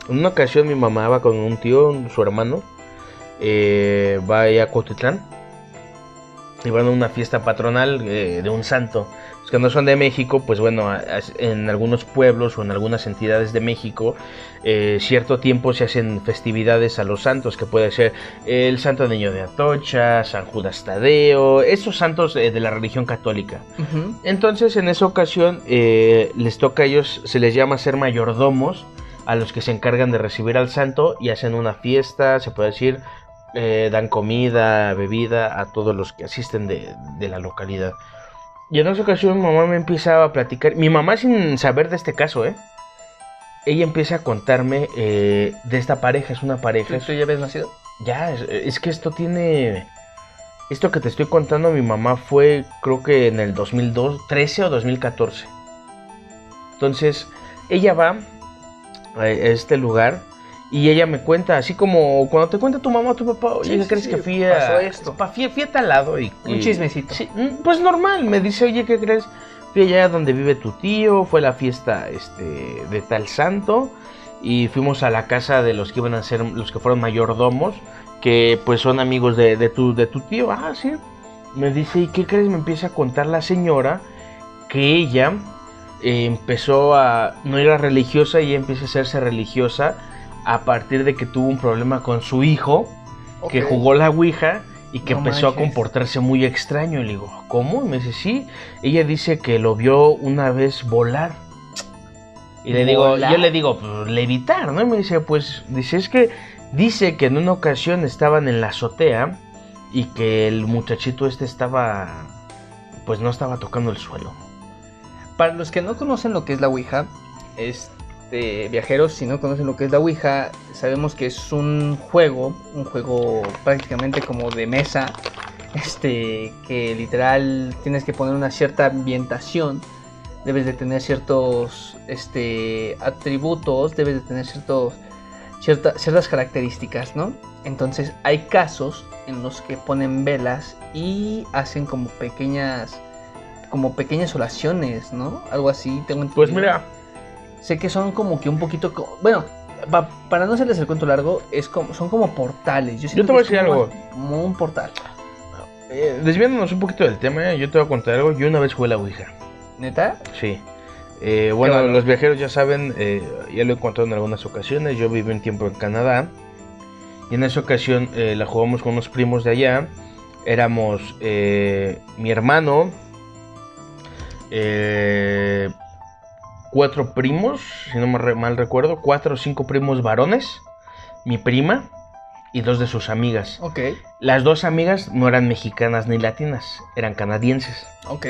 En una ocasión mi mamá va con un tío, su hermano, eh, va a Cotitlán y van a una fiesta patronal eh, de un santo. Los que no son de México, pues bueno, en algunos pueblos o en algunas entidades de México, eh, cierto tiempo se hacen festividades a los santos, que puede ser el Santo Niño de Atocha, San Judas Tadeo, esos santos eh, de la religión católica. Entonces, en esa ocasión, eh, les toca a ellos, se les llama ser mayordomos, a los que se encargan de recibir al santo y hacen una fiesta, se puede decir, eh, dan comida, bebida a todos los que asisten de, de la localidad. Y en esa ocasión, mi mamá me empieza a platicar, mi mamá sin saber de este caso, ¿eh? Ella empieza a contarme eh, de esta pareja, es una pareja. ¿Tú, tú ya habías nacido? ya, es, es que esto tiene... Esto que te estoy contando, mi mamá fue, creo que en el 2013 o 2014. Entonces, ella va a este lugar y ella me cuenta, así como cuando te cuenta tu mamá o tu papá, oye, Sí, ¿qué crees sí, que fui a... pasó esto. pa- Fui, fui a tal lado y... Un y- chismecito. Sí, mm, pues normal, me dice, oye, ¿qué crees? Fui allá donde vive tu tío, fue la fiesta este, de tal santo y fuimos a la casa de los que iban a ser los que fueron mayordomos que pues son amigos de, de tu, de tu tío. Ah, sí. Me dice, ¿y qué crees? Me empieza a contar la señora que ella eh, empezó a... No era religiosa y empieza a hacerse religiosa a partir de que tuvo un problema con su hijo, que jugó la Ouija y que No empezó a comportarse muy extraño. Y le digo, ¿cómo? Y me dice, sí. Ella dice que lo vio una vez volar. Y le digo, ¿Volar? yo le digo, pues levitar, ¿no? Y me dice, pues, dice, es que dice que en una ocasión estaban en la azotea y que el muchachito este estaba, pues no estaba tocando el suelo. Para los que no conocen lo que es la Ouija, este, viajeros, si no conocen lo que es la Ouija, sabemos que es un juego, un juego prácticamente como de mesa, este, que literal tienes que poner una cierta ambientación, debes de tener ciertos, este, atributos, debes de tener ciertos, cierta- ciertas características, ¿no? Entonces hay casos en los que ponen velas y hacen como pequeñas como pequeñas oraciones, ¿no? Algo así, tengo Pues entendido. mira, Sé que son como que un poquito... Bueno, pa- para no hacerles el cuento largo, es como, son como portales. Yo, siento te voy a decir algo. Como un portal. eh, desviándonos un poquito del tema, yo te voy a contar algo. Yo una vez jugué la Ouija. ¿Neta? Sí. Eh, bueno, los viajeros ya saben, eh, ya lo he contado en algunas ocasiones, yo viví un tiempo en Canadá y en esa ocasión eh, la jugamos con unos primos de allá. Éramos eh, mi hermano, eh, cuatro primos, si no me mal recuerdo, cuatro o cinco primos varones, mi prima y dos de sus amigas. Ok, Las dos amigas no eran mexicanas ni latinas, eran canadienses. ok.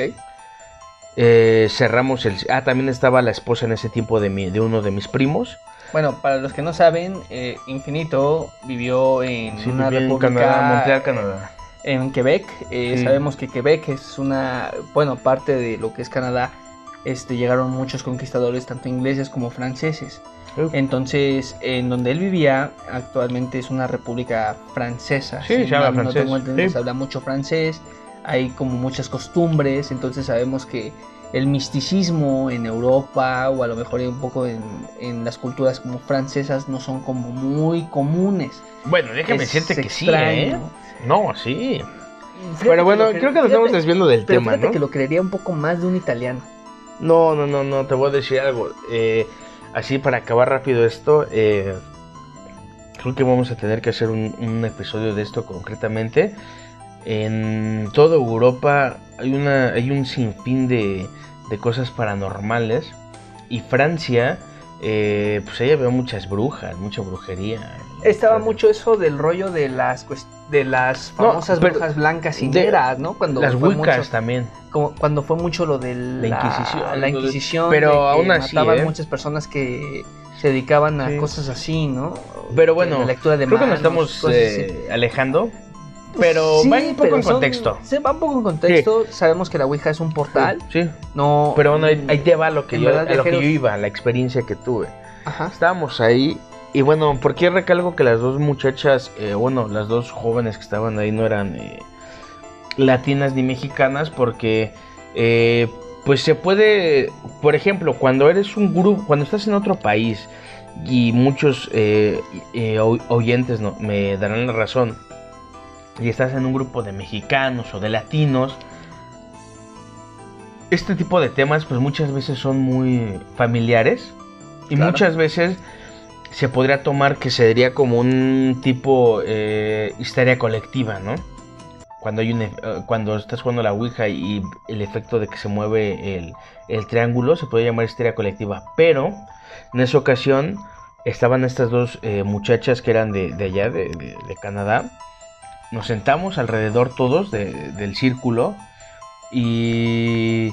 Eh, cerramos el... Ah, también estaba la esposa en ese tiempo de, mi, de uno de mis primos. Bueno, para los que no saben, eh, Infinito vivió en Sí, una vivía en república... Canadá, Montreal, Canadá. En Quebec. Eh, Sí. Sabemos que Quebec es una... Bueno, parte de lo que es Canadá. Este, llegaron muchos conquistadores, tanto ingleses como franceses. Entonces, en donde él vivía, actualmente es una república francesa. Sí, Si se habla no francés, tengo entendido, sí. Se habla mucho francés, hay como muchas costumbres, entonces sabemos que el misticismo en Europa o a lo mejor un poco en, en las culturas como francesas no son como muy comunes. Bueno, déjame Es decirte que sí, ¿eh? extraño. No, sí. Fíjate Pero bueno, que- creo que nos estamos desviando del Pero tema, ¿no? que lo creería un poco más de un italiano. No, no, no, no, te voy a decir algo. Eh, así para acabar rápido esto, eh, creo que vamos a tener que hacer un, un episodio de esto concretamente. En toda Europa hay, una, hay un sinfín de, de cosas paranormales. Y Francia, eh, pues ella veo muchas brujas, mucha brujería. Estaba mucho eso del rollo de las cuest- de las No, famosas pero- brujas blancas y negras, ¿no? Cuando Las Wiccas también. como cuando fue mucho lo de la, La Inquisición, la Inquisición, pero de aún así, mataban ¿eh? muchas personas que se dedicaban a Sí. cosas así, ¿no? Pero bueno, la lectura de Creo que nos manos, estamos eh, alejando. Pero Sí, va un poco en son- contexto. Se va un poco en contexto. Sabemos que la Ouija es un portal. Sí. No. Pero bueno, ahí, ahí te va lo que, yo, verdad, a lo que yo iba, la experiencia que tuve. Ajá. Estábamos ahí y bueno, ¿por qué recalco que las dos muchachas, eh, bueno, las dos jóvenes que estaban ahí no eran eh, latinas ni mexicanas? Porque eh, pues se puede, por ejemplo, cuando eres un grupo, cuando estás en otro país y muchos oy- oyentes no, me darán la razón y estás en un grupo de mexicanos o de latinos, este tipo de temas pues muchas veces son muy familiares y Claro. muchas veces se podría tomar que sería como un tipo eh, histeria colectiva, ¿no? Cuando hay un, eh, cuando estás jugando la Ouija y el efecto de que se mueve el, el triángulo se puede llamar histeria colectiva, pero en esa ocasión estaban estas dos eh, muchachas que eran de, de allá, de, de- de Canadá. Nos sentamos alrededor todos de- del círculo y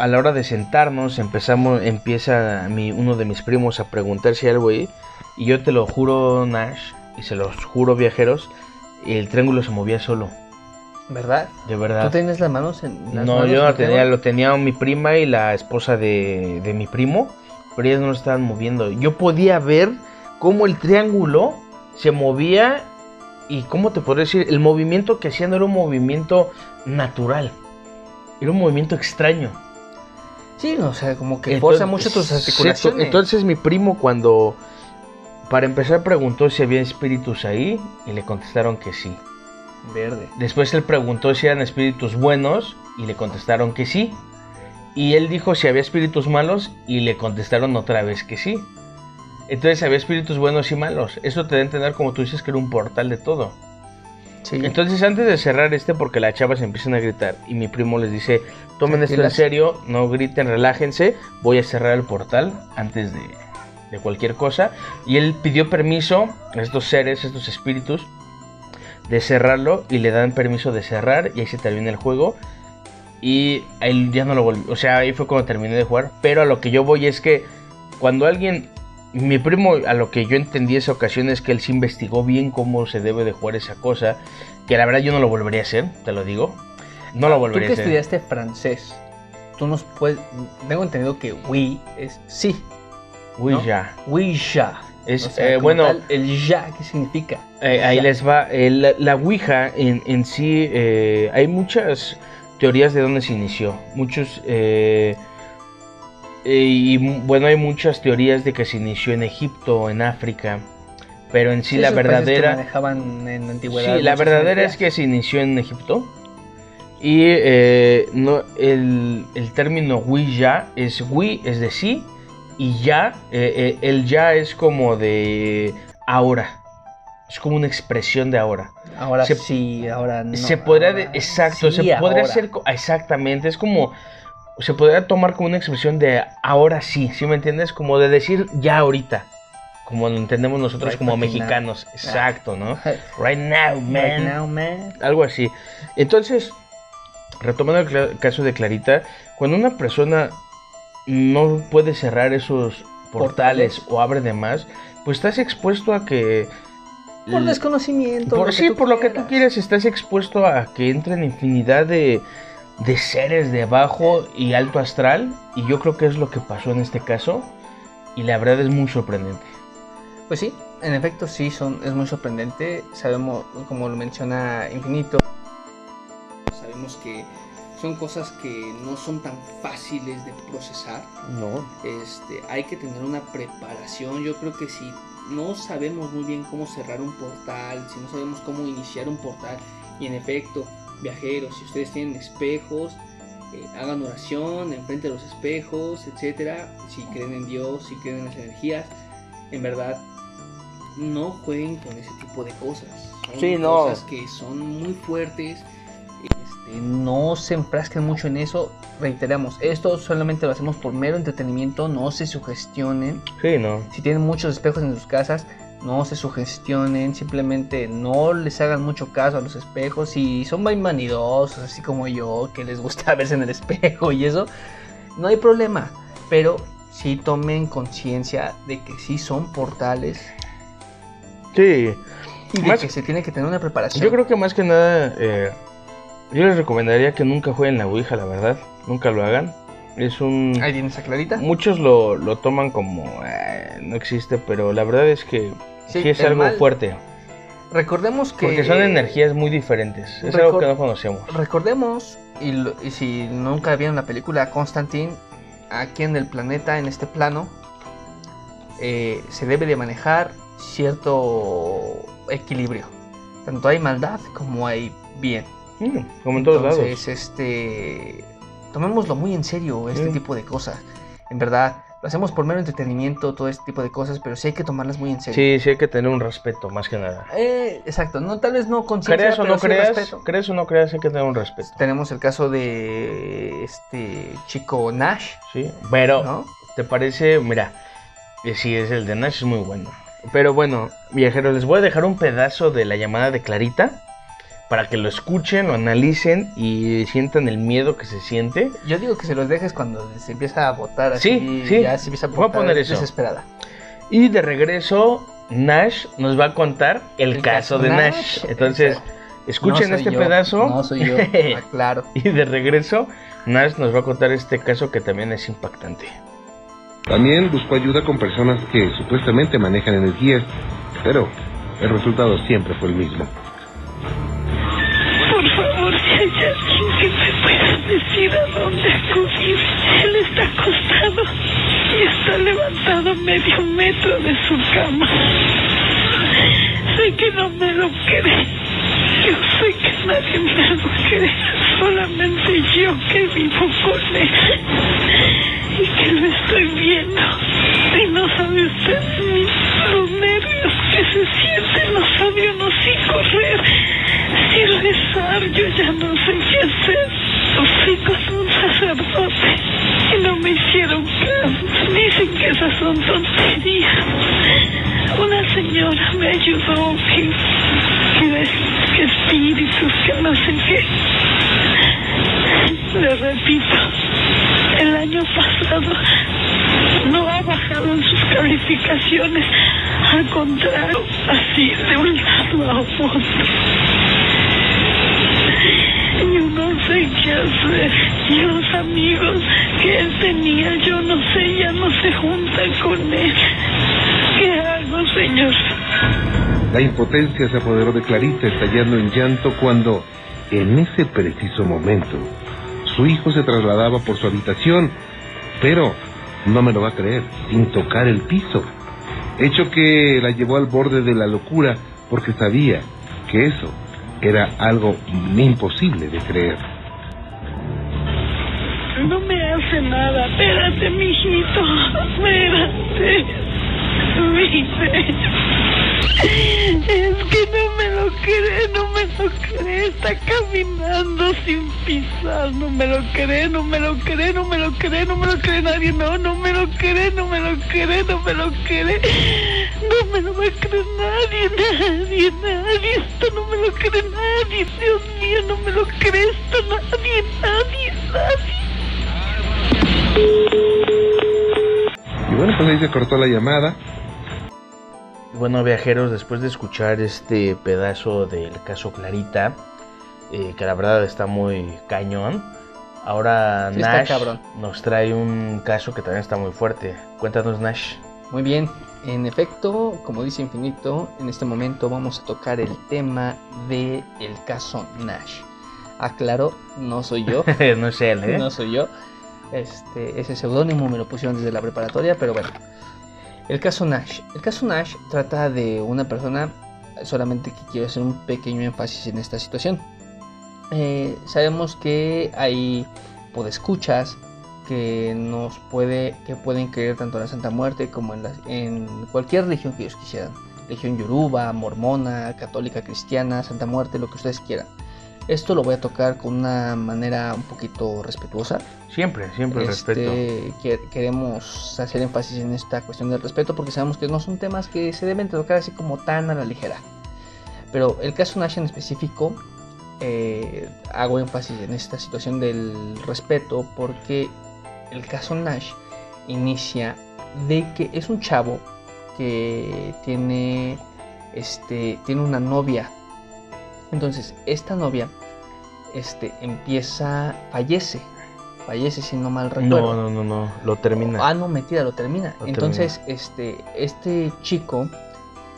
a la hora de sentarnos empezamos, empieza mi, uno de mis primos a preguntar si hay algo ahí y yo te lo juro Nash y se los juro viajeros, el triángulo se movía solo, ¿Verdad? de verdad. ¿Tú tenías las manos en las No, manos yo no tenía, lo tenía mi prima y la esposa de, de mi primo, pero ellas no lo estaban moviendo. Yo podía ver cómo el triángulo se movía y cómo te podría decir, el movimiento que hacían era un movimiento natural, era un movimiento extraño. Sí, o sea, como que Entonces- forza mucho tus articulaciones. Entonces mi primo cuando Para empezar preguntó si había espíritus ahí y le contestaron que sí. Verde. Después él preguntó si eran espíritus buenos y le contestaron que sí. Y él dijo si había espíritus malos y le contestaron otra vez que sí. Entonces había espíritus buenos y malos. Eso te da a entender como tú dices que era un portal de todo. Sí. Entonces antes de cerrar este, porque las chavas empiezan a gritar y mi primo les dice, tomen esto en serio, no griten, relájense, voy a cerrar el portal antes de, de cualquier cosa. Y él pidió permiso a estos seres, a estos espíritus, de cerrarlo y le dan permiso de cerrar y ahí se termina el juego. Y él ya no lo volvió, o sea, ahí fue cuando terminé de jugar. Pero a lo que yo voy es que cuando alguien, mi primo, a lo que yo entendí esa ocasión es que él sí investigó bien cómo se debe de jugar esa cosa. Que la verdad yo no lo volvería a hacer, te lo digo. No lo Tú volvería que a hacer. estudiaste francés, tú nos puedes. Tengo entendido que oui es sí. Uy, ¿no? ya. Oui, ya. Es, O sea, eh, bueno, tal, el ya, ¿qué significa? Eh, ahí Ya. les va. Eh, la, la Ouija en, en sí, eh, hay muchas teorías de dónde se inició. Muchos. Eh, y bueno, hay muchas teorías de que se inició en Egipto, en África. Pero en sí, la países que verdadera. manejaban en la antigüedad. Sí, la verdadera es que se inició en Egipto. Y eh, no, el, el término Ouija es Wi, es de sí. Y ya, eh, eh, el ya es como de ahora. Es como una expresión de ahora. Ahora se- sí, ahora no. se podría, ahora exacto, sí, se podría hacer exactamente, es como, se podría tomar como una expresión de ahora sí, ¿sí me entiendes? Como de decir ya ahorita, como lo entendemos nosotros Right como now. mexicanos, exacto, ¿no? Right Right now, man. now, man. Algo así. Entonces, retomando el caso de Clarita, cuando una persona no puede cerrar esos portales, Portales. o abre de más, pues estás expuesto a que... Por desconocimiento. por, sí, por lo que tú quieras. quieres, estás expuesto a que entren infinidad de, de seres de bajo y alto astral. Y yo creo que es lo que pasó en este caso. Y la verdad es muy sorprendente. Pues sí, en efecto sí, son, es muy sorprendente. Sabemos, como lo menciona Infinito, sabemos que son cosas que no son tan fáciles de procesar. No. Este, hay que tener una preparación. Yo creo que si no sabemos muy bien cómo cerrar un portal, si no sabemos cómo iniciar un portal, y en efecto, viajeros, si ustedes tienen espejos, eh, hagan oración enfrente de los espejos, etcétera. Si creen en Dios, si creen en las energías, en verdad, no jueguen con ese tipo de cosas. Son Sí, no. cosas que son muy fuertes. Este, no se enfrasquen mucho en eso. Reiteramos, esto solamente lo hacemos por mero entretenimiento. No se sugestionen. Sí, no. Si tienen muchos espejos en sus casas, no se sugestionen. Simplemente no les hagan mucho caso a los espejos. Si son muy vanidosos, así como yo, que les gusta *laughs* verse en el espejo y eso, no hay problema. Pero sí tomen conciencia de que sí son portales Sí. y de Más- que se tiene que tener una preparación. Yo creo que más que nada, eh, yo les recomendaría que nunca jueguen la Ouija, la verdad. Nunca lo hagan. Es un... Ahí tienes a Clarita. Muchos lo, lo toman como... eh, no existe, pero la verdad es que sí, Sí, es algo mal- fuerte. Recordemos que. Porque son energías muy diferentes. Es algo que no conocemos. Recordemos, y, lo- y si nunca vieron la película Constantine, aquí en el planeta, en este plano, eh, se debe de manejar cierto equilibrio. Tanto hay maldad como hay bien. Mm, como en todos Entonces, lados. este, tomémoslo muy en serio este tipo de cosas. En verdad, lo hacemos por mero entretenimiento, todo este tipo de cosas, pero sí hay que tomarlas muy en serio. Sí, sí hay que tener un respeto, más que nada. Eh, exacto, no, tal vez no conciencia, Creas o pero no sí creas, respeto. creas o no creas, hay que tener un respeto. Tenemos el caso de este chico Nash, Sí, pero ¿no? ¿te parece? Mira, eh, sí, es el de Nash, es muy bueno. Pero bueno, viajeros, les voy a dejar un pedazo de la llamada de Clarita para que lo escuchen, lo analicen y sientan el miedo que se siente. Yo digo que se los dejes cuando se empieza a votar Sí, así, sí. ya se empieza a Voy a votar poner eso. desesperada. Y de regreso, Nash nos va a contar el, El caso, caso de Nash. Nash, Entonces, exacto. escuchen No este yo, pedazo. No soy yo, *laughs* aclaro. Y de regreso, Nash nos va a contar este caso que también es impactante. También buscó ayuda con personas que supuestamente manejan energías, pero el resultado siempre fue el mismo. Por favor, que haya alguien que me pueda decir a dónde acudir. Él está acostado y está levantado medio metro de su cama. Sé que no me lo cree. Yo sé que nadie me lo cree. Solamente yo que vivo con él. Y que lo estoy viendo. Y no sabe usted ni los nervios que se sienten. No sabe uno si correr, si rezar. Yo ya no sé qué hacer. Fui con un sacerdote y no me hicieron caso. Dicen que esas son tonterías. Una señora me ayudó que, que, que espíritus, que no sé qué. Le repito, el año pasado no ha bajado en sus calificaciones. Al contrario, así de un lado a otro. Yo no sé qué hacer. Y los amigos que él tenía, yo no sé, ya no se juntan con él. ¿Qué hago, señor? La impotencia se apoderó de Clarita, estallando en llanto cuando, en ese preciso momento, su hijo se trasladaba por su habitación, pero, no me lo va a creer, sin tocar el piso. Hecho que la llevó al borde de la locura porque sabía que eso era algo imposible de creer. No me hace nada. Espérate, mijito. Espérate. Es que no me lo cree, no me lo cree. Está caminando sin pisar. No me lo cree, no me lo cree, no me lo cree, no me lo cree nadie. No, no me lo cree, no me lo cree, no me lo cree. No me lo va a creer nadie, nadie, nadie. Esto no me lo cree nadie. Dios mío, no me lo cree esto nadie, nadie, nadie. Y bueno, pues ahí se cortó la llamada. Bueno, viajeros, después de escuchar este pedazo del caso Clarita, eh, que la verdad está muy cañón, ahora Sí, Nash nos trae un caso que también está muy fuerte. Cuéntanos, Nash. Muy bien, en efecto, como dice Infinito, en este momento vamos a tocar el tema del el caso Nash. Aclaro, no soy yo, *laughs* no es él, ¿eh? no soy yo. Este, ese seudónimo me lo pusieron desde la preparatoria, pero bueno. El caso Nash. El caso Nash trata de una persona, solamente que quiero hacer un pequeño énfasis en esta situación. Eh, sabemos que hay podescuchas que nos puede que pueden creer tanto en la Santa Muerte como en, la- en cualquier religión que ellos quisieran. Religión yoruba, mormona, católica, cristiana, Santa Muerte, lo que ustedes quieran. Esto lo voy a tocar con una manera un poquito respetuosa. Siempre, siempre respeto. Este, que- queremos hacer énfasis en esta cuestión del respeto porque sabemos que no son temas que se deben tocar así como tan a la ligera. Pero el caso Nash en específico, eh, hago énfasis en esta situación del respeto porque el caso Nash inicia de que es un chavo que tiene, este, tiene una novia. Entonces, esta novia este, empieza, fallece, fallece si no mal recuerdo. No, no, no, no, lo termina. Ah, no, mentira, lo termina. Lo Entonces, este, este chico,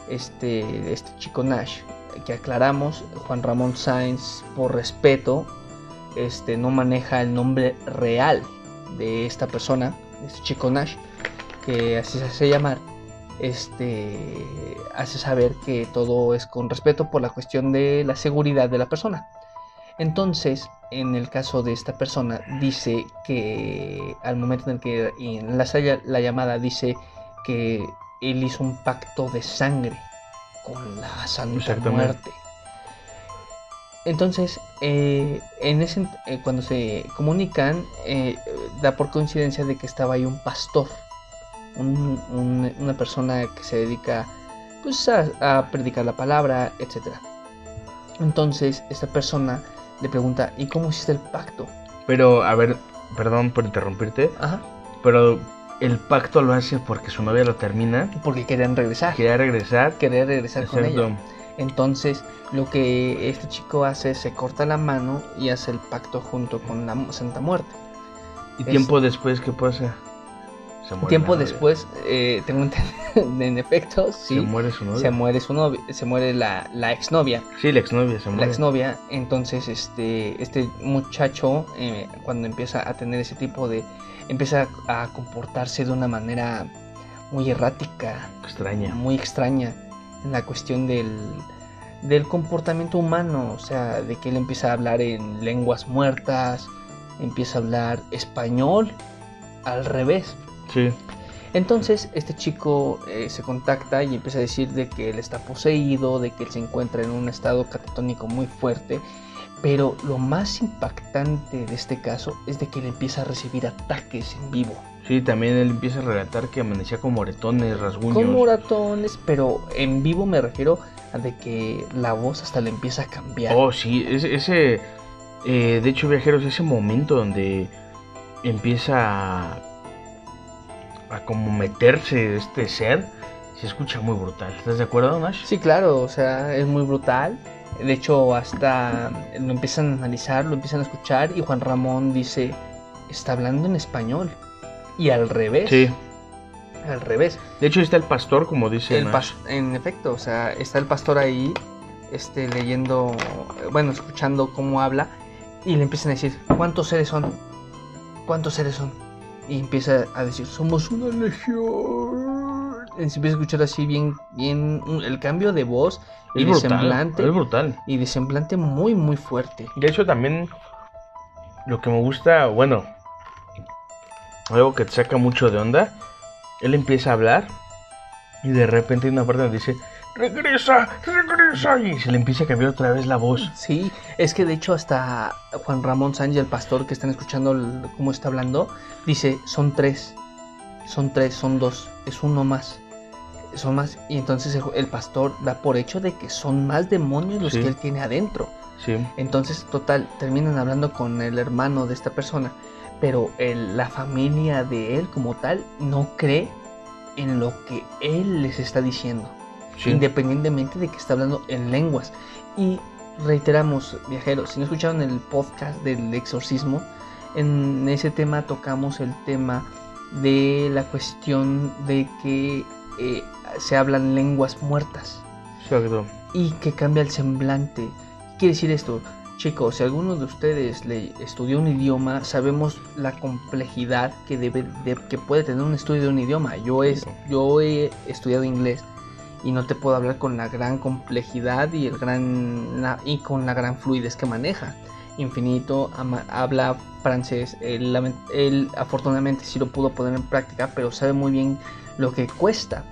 este, este chico Nash, que aclaramos, Juan Ramón Sáenz, por respeto, este, no maneja el nombre real de esta persona, este chico Nash, que así se hace llamar, este, hace saber que todo es con respeto por la cuestión de la seguridad de la persona. Entonces, en el caso de esta persona, dice que al momento en el que enlaza la llamada, dice que él hizo un pacto de sangre con la Santa. Muerte. Entonces, eh, en ese, eh, cuando se comunican, eh, da por coincidencia de que estaba ahí un pastor, un- un- una persona que se dedica pues, a, a predicar la palabra, etc. Entonces, esta persona le pregunta, ¿y cómo hiciste el pacto? Pero, a ver, perdón por interrumpirte, Ajá, pero el pacto lo hace porque su novia lo termina, porque querían regresar. quería regresar. Quería regresar con ella. Entonces, lo que este chico hace es se corta la mano y hace el pacto junto con la Santa Muerte. ¿Y Es- tiempo después qué pasa? Se muere Tiempo la después, eh, tengo entendido, *laughs* en efecto, sí, Se muere su novia. se muere su novia, se muere la, la exnovia. Sí, la exnovia se la muere. exnovia. Entonces, este, este muchacho, eh, cuando empieza a tener ese tipo de. empieza a comportarse de una manera muy errática, Extraña. muy extraña en la cuestión del, del comportamiento humano. O sea, de que él empieza a hablar en lenguas muertas, empieza a hablar español al revés. Sí. Entonces este chico eh, se contacta y empieza a decir de que él está poseído, de que él se encuentra en un estado catatónico muy fuerte. Pero lo más impactante de este caso es de que él empieza a recibir ataques en vivo. Sí, también él empieza a relatar que amanecía con moretones, rasguños. Con moratones, pero en vivo me refiero a de que la voz hasta le empieza a cambiar. Oh, sí, ese, ese eh, de hecho, viajeros, ese momento donde empieza a, a como meterse este ser, se escucha muy brutal. ¿Estás de acuerdo, Nash? Sí, claro, o sea, es muy brutal. De hecho, hasta lo empiezan a analizar, lo empiezan a escuchar y Juan Ramón dice, está hablando en español. Y al revés. Sí. Al revés. De hecho, está el pastor, como dice El Nash. pas- en efecto, o sea, está el pastor ahí, este, leyendo, bueno, escuchando cómo habla y le empiezan a decir, ¿cuántos seres son? ¿Cuántos seres son? Y empieza a decir, somos una legión. Y se empieza a escuchar así bien, bien, el cambio de voz y de brutal, semblante. es brutal. Y de semblante muy, muy fuerte. De hecho, también lo que me gusta, bueno, algo que te saca mucho de onda, él empieza a hablar y de repente una parte donde dice, regresa, regresa, y se le empieza a cambiar otra vez la voz. Sí, es que de hecho hasta Juan Ramón Sánchez, el pastor que están escuchando el- cómo está hablando, dice, son tres, son tres, son dos, es uno más, son más. Y entonces el, el pastor da por hecho de que son más demonios los Sí. que él tiene adentro. Sí, Entonces, total, terminan hablando con el hermano de esta persona, pero la familia de él como tal no cree en lo que él les está diciendo sí. independientemente de que está hablando en lenguas. Y reiteramos, viajeros, si no escucharon el podcast del exorcismo, en ese tema tocamos el tema de la cuestión de que eh, se hablan lenguas muertas Exacto. y que cambia el semblante. ¿Qué quiere decir esto? Chicos, si alguno de ustedes le estudió un idioma, sabemos la complejidad que debe de- que puede tener un estudio de un idioma. Yo he, yo he estudiado inglés y no te puedo hablar con la gran complejidad y el gran la- y con la gran fluidez que maneja. Infinito ama- habla francés, él afortunadamente sí lo pudo poner en práctica, pero sabe muy bien lo que cuesta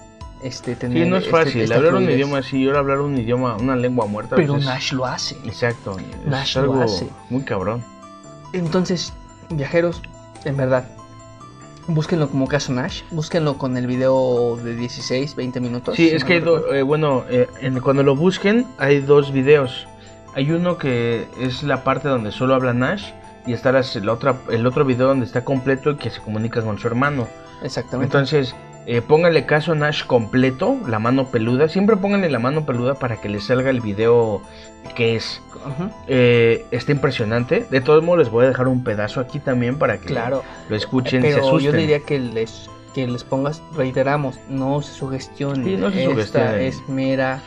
este tener Sí, no es este- fácil. esta hablar un idioma así y ahora hablar un idioma, una lengua muerta. Pero pues es- Nash lo hace. Exacto. es Nash lo hace. muy cabrón. Entonces, viajeros, en verdad, búsquenlo como caso Nash, búsquenlo con el video de 16, 20 minutos. Sí, si es que, do- eh, bueno, eh, en- cuando lo busquen hay dos videos. Hay uno que es la parte donde solo habla Nash y está la otra, el otro video donde está completo y que se comunica con su hermano. Exactamente. Entonces, eh, pónganle caso a Nash completo, la mano peluda. Siempre pónganle la mano peluda para que les salga el video que es. Eh, está impresionante. De todos modos, les voy a dejar un pedazo aquí también para que Claro. lo escuchen se Pero yo diría que les, que les pongas, reiteramos, no se sugestionen. Sí, no se Esta es mera,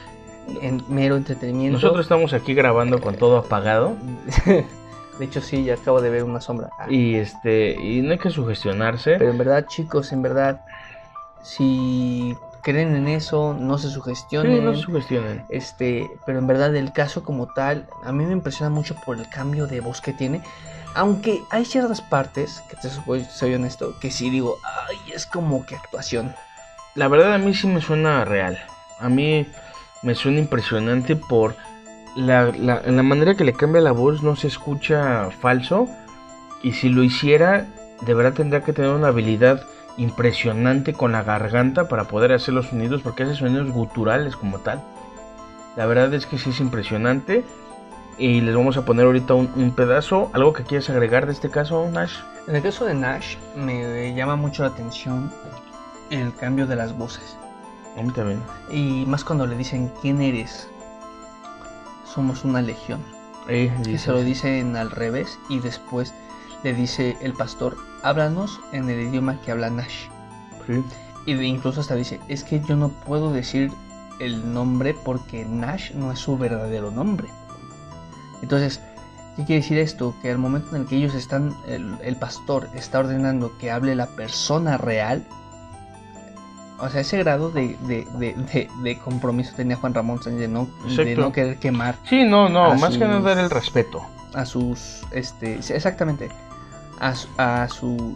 en- mero entretenimiento. Nosotros estamos aquí grabando con todo apagado. *laughs* de hecho, sí, ya acabo de ver una sombra. Ah. Y este, y no hay que sugestionarse. Pero en verdad, chicos, en verdad, si creen en eso, no se Sí, sugestionen. no se sugestionen. Este, pero en verdad el caso como tal, a mí me impresiona mucho por el cambio de voz que tiene. Aunque hay ciertas partes, que te soy, soy honesto, que sí digo, ay, es como que actuación. La verdad a mí sí me suena real. A mí me suena impresionante por la, la, la manera que le cambia la voz no se escucha falso. Y si lo hiciera, de verdad tendría que tener una habilidad impresionante con la garganta para poder hacer los sonidos, porque hace sonidos guturales como tal. La verdad es que sí es impresionante. Y les vamos a poner ahorita un, un pedazo. ¿Algo que quieres agregar de este caso, Nash? En el caso de Nash, me llama mucho la atención el cambio de las voces. A mí también. Y más cuando le dicen, ¿quién eres? Somos una legión. Eh, Y dice- se lo dicen al revés y después le dice el pastor, háblanos en el idioma que habla Nash. Sí. Y de- incluso hasta dice, es que yo no puedo decir el nombre porque Nash no es su verdadero nombre. Entonces, ¿qué quiere decir esto? Que al momento en el que ellos están, el, el pastor está ordenando que hable la persona real, o sea, ese grado de, de- de- compromiso tenía Juan Ramón de no, de no querer quemar Sí, no, no, más que no dar el respeto. a sus este exactamente a, a sus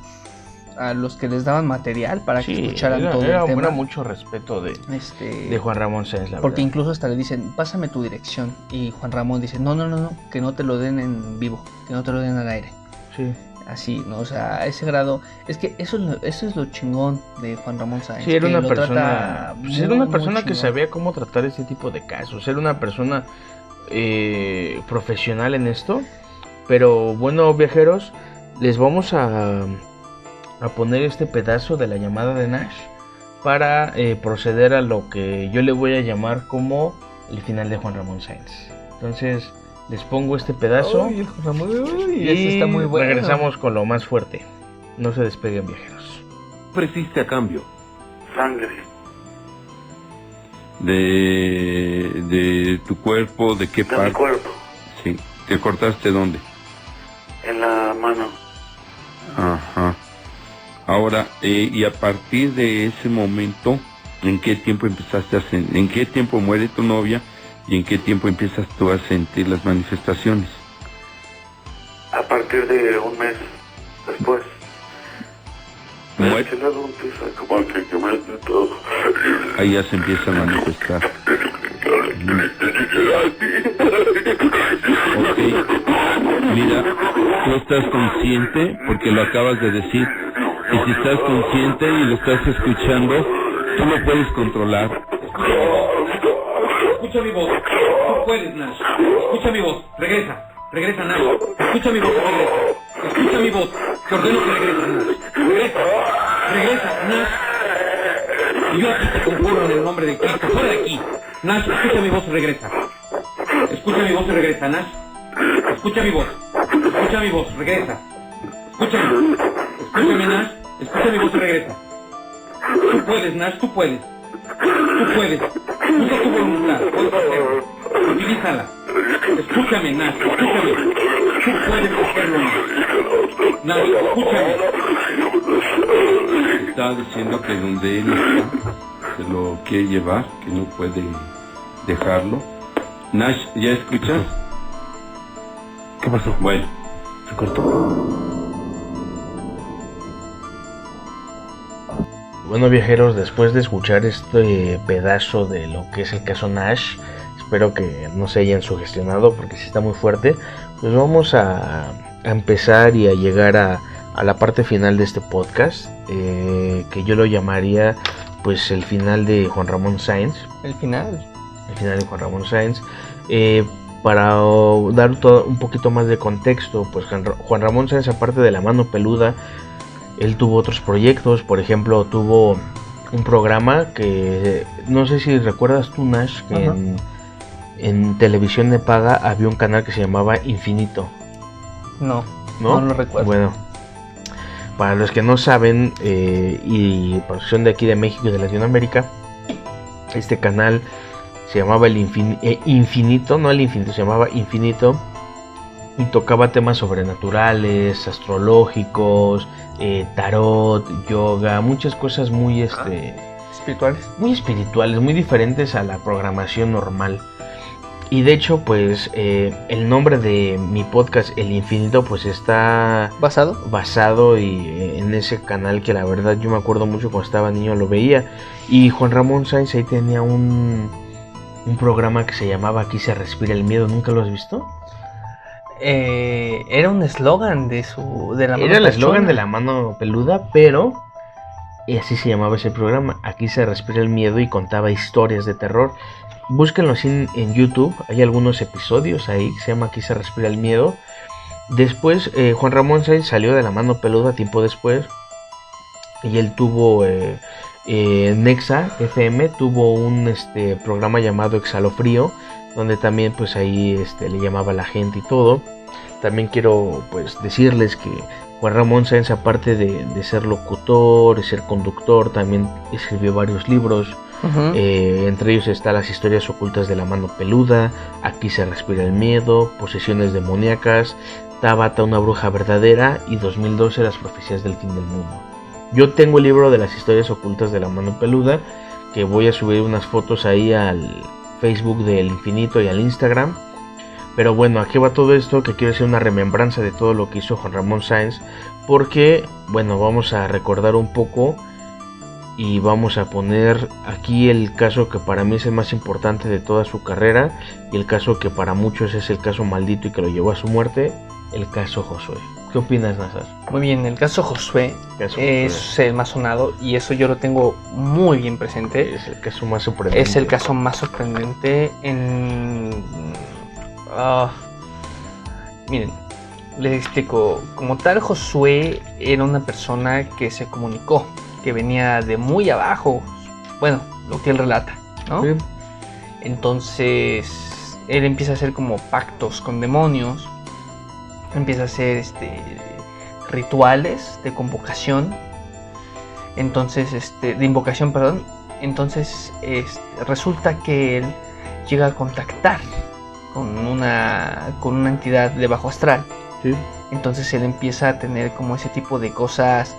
a los que les daban material para que escucharan era, todo era- el tema era mucho respeto de, este de Juan Ramón Sáenz, la porque verdad. incluso hasta le dicen pásame tu dirección y Juan Ramón dice no no no no que no te lo den en vivo que no te lo den al aire Sí, así no o sea a ese grado es que eso es lo, eso es lo chingón de Juan Ramón Sáenz Sí, era una persona, pues, era una persona que sabía cómo tratar este tipo de casos. Era una persona eh, profesional en esto. Pero bueno, viajeros, les vamos a, a poner este pedazo de la llamada de Nash para eh, proceder a lo que yo le voy a llamar como el final de Juan Ramón Sáenz. Entonces, les pongo este pedazo Ay, el Juan Ramón, uy, y ese está muy bueno regresamos con lo más fuerte. No se despeguen, viajeros. ofreciste a cambio? Sangre. De, de tu cuerpo, de qué De mi parte? cuerpo. Sí. ¿Te cortaste dónde? En la mano. Ahora, eh, y a partir de ese momento, ¿en qué tiempo empezaste a en qué tiempo muere tu novia y en qué tiempo empiezas tú a sentir las manifestaciones? A partir de un mes después. Muere, ahí ya se empieza a manifestar. Ok. Mira, tú estás consciente, porque lo acabas de decir, y si estás consciente y lo estás escuchando, tú lo puedes controlar. Escucha mi voz. Tú puedes, Nash. Escucha mi voz. Regresa. Regresa, Nash. Escucha mi voz y regresa. Escucha mi voz. Te ordeno que regreses, Nash. Regresa. Regresa, Nash. Y yo aquí te conjuro en el nombre de Cristo. Fuera de aquí. Nash, escucha mi voz y regresa. Escucha mi voz y regresa, Nash. Escucha mi voz. Escucha mi voz. Regresa. Escúchame. Escúchame, Nash. Escucha mi voz regresa. Tú puedes, Nash. Tú puedes. Tú puedes. Usa tu voluntad. Puedes hacerlo. Utilízala. Escúchame, Nash. Escúchame. Tú puedes hacerlo, Nash. Nash, escúchame. Está diciendo que donde él está, se lo quiere llevar, que no puede dejarlo. Nash, ¿ya escuchas? ¿Qué pasó? Bueno, Se cortó. Bueno viajeros, después de escuchar este pedazo de lo que es el caso Nash, espero que no se hayan sugestionado porque sí está muy fuerte, pues vamos a, a empezar y a llegar a, a la parte final de este podcast, eh, que yo lo llamaría pues el final de Juan Ramón Sáenz, el final el final de Juan Ramón Sáenz. Eh, para dar un poquito más de contexto, pues Juan Ramón Sáenz, aparte de la mano peluda, él tuvo otros proyectos, por ejemplo, tuvo un programa que no sé si recuerdas tú, Nash, que en, en televisión de paga había un canal que se llamaba Infinito, no ¿no? No lo recuerdo. Bueno, para los que no saben, eh, y producción de aquí de México y de Latinoamérica, este canal se llamaba el Infin- eh, Infinito, no el Infinito, se llamaba Infinito y tocaba temas sobrenaturales, astrológicos, eh, tarot, yoga, muchas cosas muy este espirituales muy espirituales, muy diferentes a la programación normal. Y de hecho, pues eh, el nombre de mi podcast, El Infinito, pues está basado basado y, eh, en ese canal que la verdad yo me acuerdo mucho cuando estaba niño lo veía. Y Juan Ramón Sáenz ahí tenía un, un programa que se llamaba Aquí se respira el miedo. ¿Nunca lo has visto? Eh, era un eslogan de su de la mano Era el eslogan de la mano peluda, pero así se llamaba ese programa. Aquí se respira el miedo y contaba historias de terror. Búsquenlo así en, en YouTube, hay algunos episodios ahí que se llama Aquí se respira el miedo. Después eh, Juan Ramón Sáenz salió de la mano peluda tiempo después y él tuvo eh, eh, Nexa FM, tuvo un este, programa llamado Exhalofrío, donde también pues ahí este, le llamaba a la gente y todo. También quiero pues decirles que Juan Ramón Sáenz, aparte de, de ser locutor, de ser conductor, también escribió varios libros. Eh, entre ellos está Las historias ocultas de la mano peluda, Aquí se respira el miedo, Posesiones demoníacas, Tabata, una bruja verdadera y 2012 Las profecías del fin del mundo. Yo tengo el libro de las historias ocultas de la mano peluda, que voy a subir unas fotos ahí al Facebook del infinito y al Instagram. Pero bueno, aquí va todo esto que quiero hacer una remembranza de todo lo que hizo Juan Ramón Sáenz, porque bueno, vamos a recordar un poco y vamos a poner aquí el caso que para mí es el más importante de toda su carrera y el caso que para muchos es el caso maldito y que lo llevó a su muerte, el caso Josué. ¿Qué opinas, Nazar? Muy bien, el caso Josué es el más sonado y eso yo lo tengo muy bien presente. Es el caso más sorprendente. Es el caso más sorprendente en... ah, miren, les explico. Como tal, Josué era una persona que se comunicó, que venía de muy abajo. Bueno, lo que él relata, ¿no? Sí. Entonces, él empieza a hacer como pactos con demonios. Empieza a hacer este rituales de convocación. Entonces, este, de invocación, perdón. Entonces, este, resulta que él llega a contactar con una, con una entidad de bajo astral. Sí. Entonces él empieza a tener como ese tipo de cosas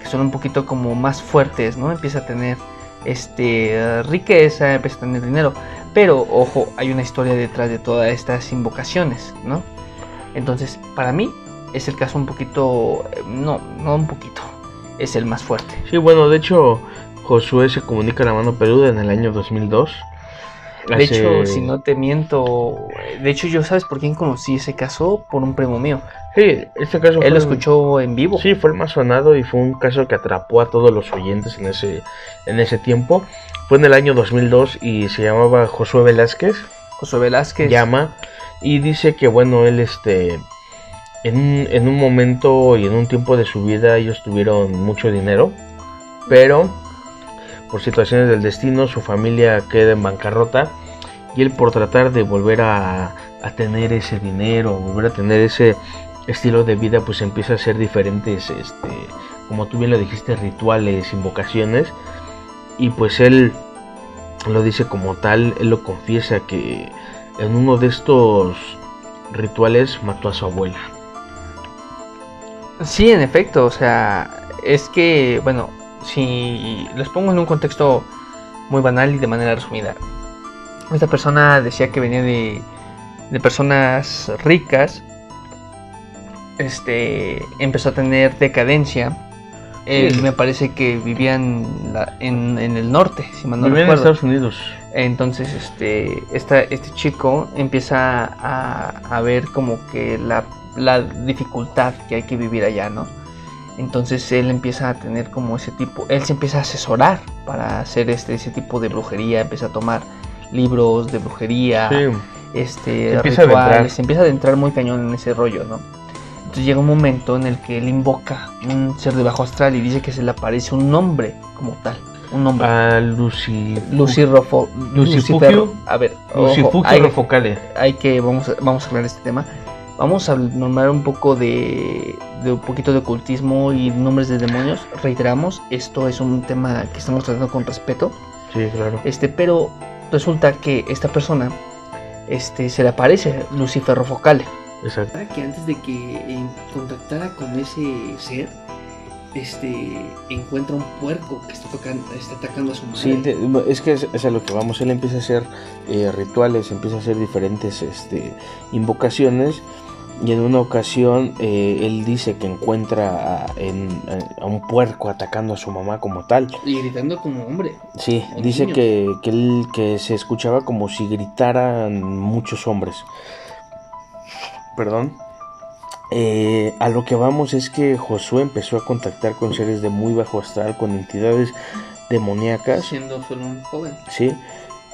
que son un poquito como más fuertes, ¿no? Empieza a tener este riqueza, empieza a tener dinero. Pero ojo, hay una historia detrás de todas estas invocaciones, ¿no? Entonces, para mí es el caso un poquito, eh, no, no un poquito, es el más fuerte. Sí, bueno, de hecho, Josué se comunica a la mano peluda en el año 2002. De Hace- hecho, si no te miento, de hecho yo sabes por quién conocí ese caso por un primo mío. Sí, este caso Él lo fue- escuchó en vivo. Sí, fue el más sonado y fue un caso que atrapó a todos los oyentes en ese, en ese tiempo. Fue en el año 2002 y se llamaba Josué Velázquez. Josué Velázquez. Llama y dice que, bueno, él este. En un, en un momento y en un tiempo de su vida ellos tuvieron mucho dinero, pero por situaciones del destino su familia queda en bancarrota y él por tratar de volver a, a tener ese dinero, volver a tener ese estilo de vida, pues empieza a hacer diferentes, este, como tú bien lo dijiste, rituales, invocaciones y pues él lo dice como tal, él lo confiesa que en uno de estos rituales mató a su abuela. Sí, en efecto, o sea, es que, bueno, si les pongo en un contexto muy banal y de manera resumida. Esta persona decía que venía de, de personas ricas, este, empezó a tener decadencia. Sí. me parece que vivía en, la- en, en el norte, si mal no Vivía en. Estados Unidos. Entonces, este, esta- este chico empieza a, a ver como que la, la dificultad que hay que vivir allá, ¿no? Entonces él empieza a tener como ese tipo, él se empieza a asesorar para hacer este, ese tipo de brujería, empieza a tomar libros de brujería, Sí. este, Empieza rituales, se empieza a adentrar muy cañón en ese rollo, ¿no? Entonces llega un momento en el que él invoca un ser de bajo astral y dice que se le aparece un nombre como tal, un nombre. A Lucy. Lucy Rofo. Lucifer- A ver, Lucifugio hay, Rofocale. hay que vamos a, vamos a hablar de este tema. Vamos a nombrar un poco de, de un poquito de ocultismo y nombres de demonios. Reiteramos, esto es un tema que estamos tratando con respeto. Sí, claro. Este, pero resulta que esta persona este se le aparece Lucifer Rofocale. Exacto. que antes de que eh, contactara con ese ser, este encuentra un puerco que está tocando, está atacando a su madre. Sí, de- es que es, es a lo que vamos. Él empieza a hacer eh, rituales, empieza a hacer diferentes este, invocaciones. Y en una ocasión eh, él dice que encuentra a, en- a un puerco atacando a su mamá como tal. Y gritando como hombre. Sí, dice que, que, él- que se escuchaba como si gritaran muchos hombres. Perdón. Eh, a lo que vamos es que Josué empezó a contactar con seres de muy bajo astral, con entidades demoníacas. Siendo solo un joven. Sí.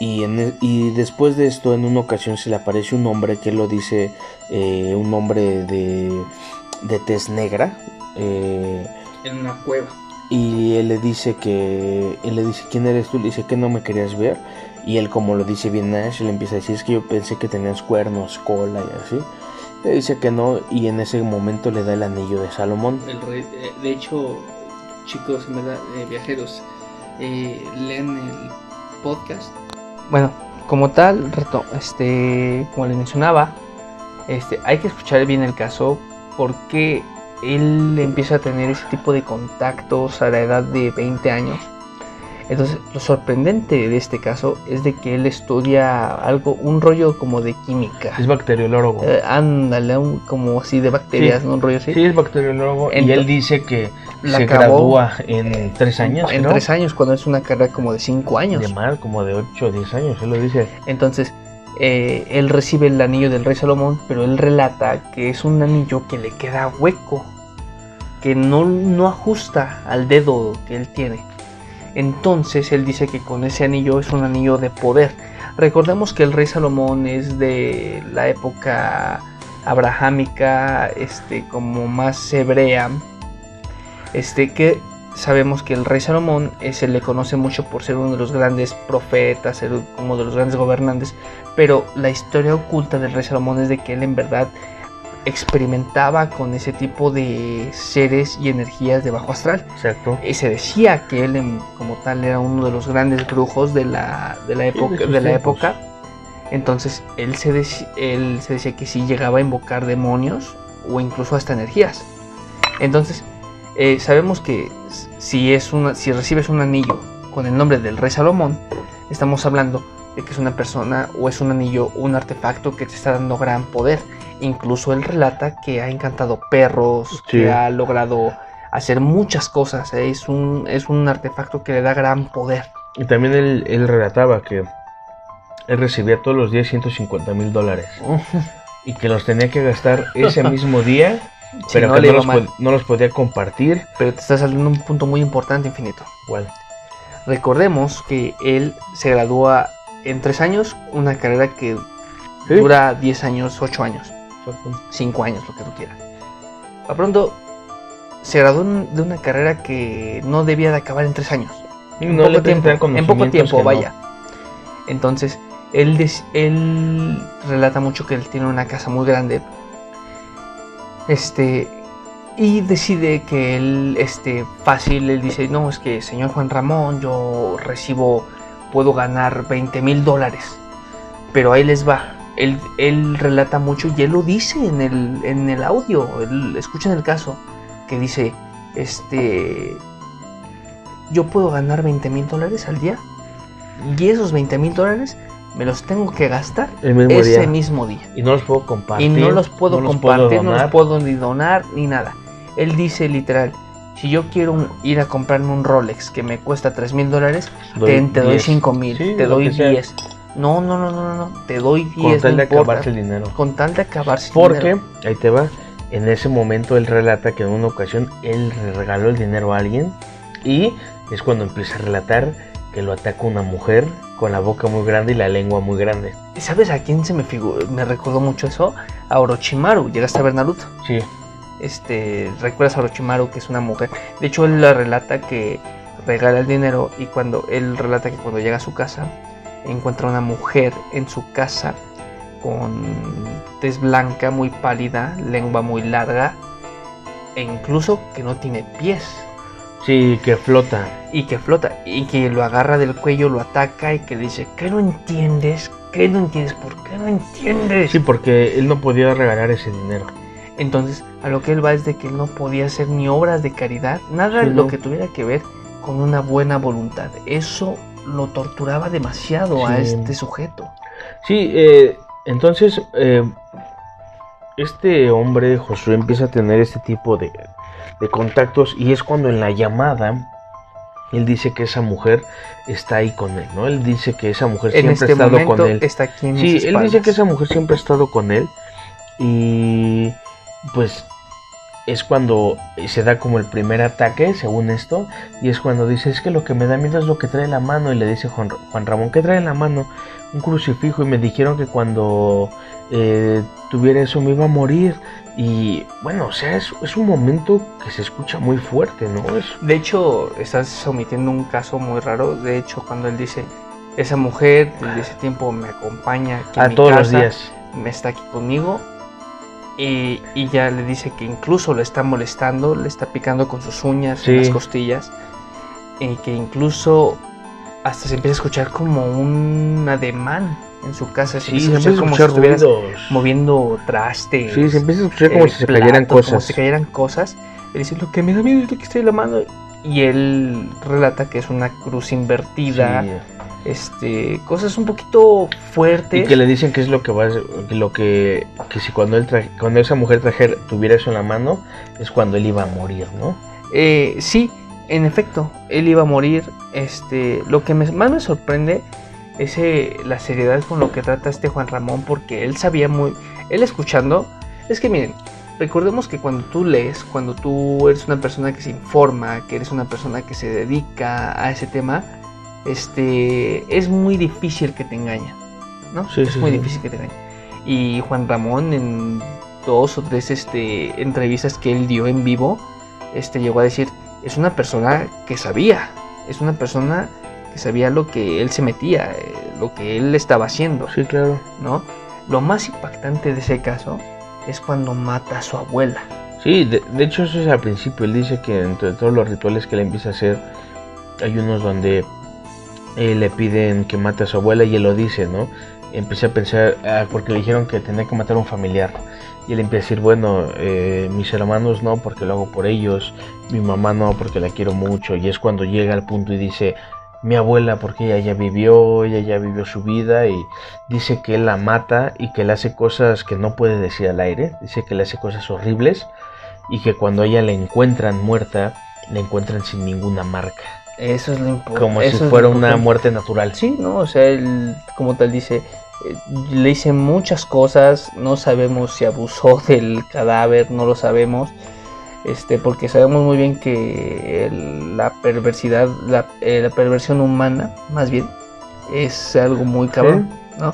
Y, en e- y después de esto, en una ocasión se le aparece un hombre que lo dice, eh, un hombre de, de tez negra. eh, En una cueva. y él le dice que él le dice quién eres tú le dice que no me querías ver y él como lo dice bien Nash le empieza a decir es que yo pensé que tenías cuernos cola y así Le dice que no y en ese momento le da el anillo de Salomón. El rey, eh, de hecho, chicos, en verdad, eh, viajeros, eh, lean el podcast. Bueno, como tal, reto, este, como les mencionaba, este, hay que escuchar bien el caso porque él empieza a tener ese tipo de contactos a la edad de 20 años. Entonces, lo sorprendente de este caso es de que él estudia algo, un rollo como de química. Es bacteriólogo. Eh, ándale, un- como así de bacterias, Sí. ¿no? Un rollo así. Sí, es bacteriólogo y él dice que la se acabó gradúa en tres años. En ¿no? tres años, cuando es una carrera como de cinco años. De más, como de 8 o 10 años, él lo dice. Entonces, eh, él recibe el anillo del rey Salomón, pero él relata que es un anillo que le queda hueco, que no, no ajusta al dedo que él tiene. Entonces, él dice que con ese anillo es un anillo de poder. Recordemos que el rey Salomón es de la época abrahámica, este, como más hebrea, este, que sabemos que el rey Salomón se le conoce mucho por ser uno de los grandes profetas, ser uno de los grandes gobernantes, pero la historia oculta del rey Salomón es de que él en verdad experimentaba con ese tipo de seres y energías de bajo astral. Exacto. Y se decía que él en- como tal era uno de los grandes brujos de la, de la, época, de la época. Entonces él se, deci- él se decía que sí llegaba a invocar demonios o incluso hasta energías. Entonces eh, sabemos que si, es una, si recibes un anillo con el nombre del rey Salomón, estamos hablando de que es una persona o es un anillo, un artefacto que te está dando gran poder. Incluso él relata que ha encantado perros, Sí. que ha logrado hacer muchas cosas. ¿eh? Es, un, es un artefacto que le da gran poder. Y también él, él relataba que él recibía todos los días 150 mil dólares. *laughs* Y que los tenía que gastar ese mismo día, *laughs* pero no, que no los, mal. pod- no los podía compartir. Pero te está saliendo un punto muy importante, infinito. Igual. Recordemos que él se gradúa en tres años, una carrera que Sí. dura 10 años, 8 años, 5 años, lo que tú quieras. A pronto se graduó de una carrera que no debía de acabar en tres años. Y En no poco tiempo, en poco tiempo, no. vaya. Entonces, él, des- él relata mucho que él tiene una casa muy grande. Este. Y decide que él, este, fácil, él dice, no, es que señor Juan Ramón, yo recibo, puedo ganar 20 mil dólares. Pero ahí les va. Él, él relata mucho y él lo dice en el, en el audio, él, escuchen el caso, que dice, este, yo puedo ganar 20 mil dólares al día y esos 20 mil dólares me los tengo que gastar El mismo ese día. mismo día. Y no los puedo compartir. Y no los puedo no los compartir, no los puedo ni donar ni nada. Él dice literal, si yo quiero un- ir a comprarme un Rolex que me cuesta 3 mil dólares, Doy te, te doy 10. 5 mil, Sí, te doy que sea. 10. No, no, no, no, no, te doy 10. Con tal no de importa. acabarse el dinero. Con tal de acabarse el Porque, dinero. ahí te va, en ese momento él relata que en una ocasión él regaló el dinero a alguien y es cuando empieza a relatar que lo ataca una mujer con la boca muy grande y la lengua muy grande. ¿Sabes a quién se me figuró? Me recordó mucho eso. A Orochimaru. ¿Llegaste a ver Naruto? Sí. Este, ¿recuerdas a Orochimaru que es una mujer? De hecho, él la relata que regala el dinero y cuando él relata que cuando llega a su casa encuentra una mujer en su casa con tez blanca, muy pálida, lengua muy larga e incluso que no tiene pies Sí, que flota. y que flota y que lo agarra del cuello, lo ataca y que dice, ¿qué no entiendes? ¿Qué no entiendes? ¿Por qué no entiendes? Sí, porque él no podía regalar ese dinero. Entonces, a lo que él va es de que él no podía hacer ni obras de caridad, nada Sí, lo no. que tuviera que ver con una buena voluntad. Eso lo torturaba demasiado a este sujeto. Sí, eh, entonces eh, este hombre, Josué, empieza a tener este tipo de, de contactos y es cuando en la llamada él dice que esa mujer está ahí con él, ¿no? Él dice que esa mujer En siempre este ha estado momento con él. está aquí en Sí, él dice que esa mujer siempre ha estado con él y pues es cuando se da como el primer ataque, según esto, y es cuando dice, es que lo que me da miedo es lo que trae en la mano, y le dice Juan, Juan Ramón, ¿qué trae en la mano? Un crucifijo, y me dijeron que cuando eh, tuviera eso me iba a morir, y bueno, o sea, es, es un momento que se escucha muy fuerte, ¿no? Es, De hecho, estás omitiendo un caso muy raro. De hecho, cuando él dice, esa mujer desde ese tiempo me acompaña aquí a en mi todos los días. me está aquí conmigo. Y, y ya le dice que incluso lo está molestando, le está picando con sus uñas Sí. en las costillas. Y que incluso hasta se empieza a escuchar como un ademán en su casa. Se Sí, empieza a se escuchar empieza a como si escuchar estuvieras ruidos. moviendo trastes. Sí, se empieza a escuchar como eh, si se cayeran platos, Como cosas. si se cayeran cosas. Él dice, lo que me da miedo es lo que está en la mano. Y él relata que es una cruz invertida. Sí. Este, cosas un poquito fuertes. Y que le dicen que es lo que va lo que, que si cuando él traje- cuando esa mujer trajera, tuviera eso en la mano, es cuando él iba a morir, ¿no? Eh, sí, en efecto, él iba a morir. Este, lo que me- más me sorprende es eh, la seriedad con lo que trata este Juan Ramón, porque él sabía muy, él escuchando, es que miren, recordemos que cuando tú lees, cuando tú eres una persona que se informa, que eres una persona que se dedica a ese tema, este, es muy difícil que te engañen, ¿no? Sí, es sí, muy sí. difícil que te engañen. Y Juan Ramón en dos o tres este, entrevistas que él dio en vivo, este, llegó a decir, es una persona que sabía, es una persona que sabía lo que él se metía, eh, lo que él estaba haciendo, Sí, claro. ¿no? Lo más impactante de ese caso es cuando mata a su abuela. Sí, de, de hecho eso es al principio. Él dice que entre todos los rituales que él empieza a hacer, hay unos donde le piden que mate a su abuela y él lo dice, ¿no? Empieza a pensar, ah, porque le dijeron que tenía que matar a un familiar. Y él empieza a decir, bueno, eh, mis hermanos no, porque lo hago por ellos. Mi mamá no, porque la quiero mucho. Y es cuando llega al punto y dice, mi abuela, porque ella ya vivió, ella ya vivió su vida. Y dice que él la mata y que le hace cosas que no puede decir al aire. Dice que le hace cosas horribles. Y que cuando ella la encuentran muerta, la encuentran sin ninguna marca. Eso es lo importante. Como si fuera una muerte natural. Sí, ¿no? O sea, él, como tal, dice, eh, le hice muchas cosas, no sabemos si abusó *laughs* del cadáver, no lo sabemos, este, porque sabemos muy bien que el- la perversidad, la, eh, la perversión humana, más bien, es algo muy cabrón, ¿no?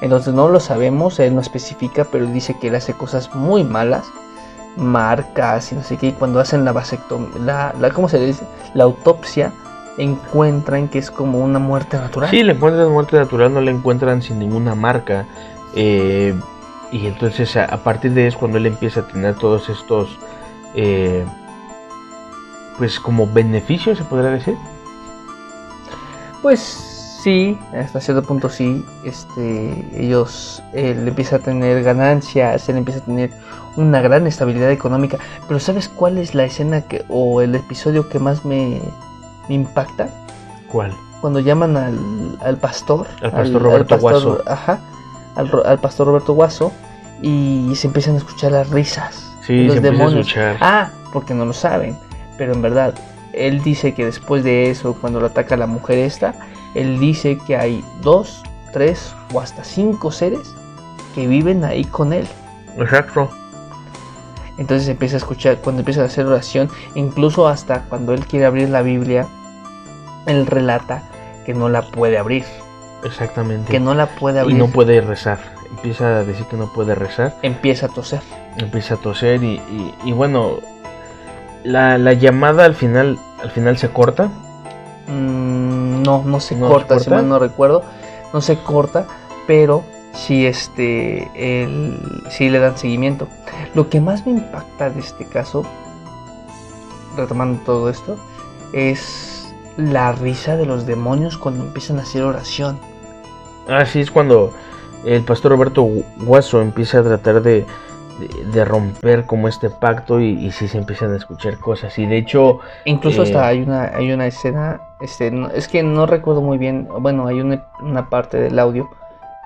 Entonces no lo sabemos, él no especifica, pero dice que él hace cosas muy malas, marcas y no sé qué, y cuando hacen la vasectomía, la, la, ¿cómo se le dice? La autopsia, encuentran que es como una muerte natural. Sí, le encuentran muerte natural, no le encuentran sin ninguna marca. eh, y entonces a, a partir de eso cuando él empieza a tener todos estos, eh, pues como beneficios, se podría decir. Pues sí, hasta cierto punto sí. Este, ellos, él empieza a tener ganancias, él empieza a tener una gran estabilidad económica. Pero ¿sabes cuál es la escena que, o el episodio que más me, me impacta? ¿Cuál? Cuando llaman al, al pastor. Al pastor Roberto Guaso. Ajá, al, al pastor Roberto Guaso. Y se empiezan a escuchar las risas. Sí, los se empieza a demonios. escuchar. Ah, porque no lo saben. Pero en verdad, él dice que después de eso, cuando lo ataca la mujer esta, él dice que hay dos, tres o hasta cinco seres que viven ahí con él. Exacto. Entonces empieza a escuchar, cuando empieza a hacer oración, incluso hasta cuando él quiere abrir la Biblia, él relata que no la puede abrir. Exactamente. Que no la puede y abrir. no puede rezar. Empieza a decir que no puede rezar. Empieza a toser. Empieza a toser y, y- y bueno, la, la llamada al final, al final se corta. Mm, no, no se ¿No se corta, si mal no recuerdo. No se corta, pero sí, este, el, sí le dan seguimiento. Lo que más me impacta de este caso, retomando todo esto, es la risa de los demonios cuando empiezan a hacer oración. Así es cuando el pastor Roberto Guaso empieza a tratar de, de- de romper como este pacto y, y sí se empiezan a escuchar cosas. Y de hecho... Incluso eh, hasta hay una, hay una escena, este, no- es que no recuerdo muy bien, bueno, hay una, una parte del audio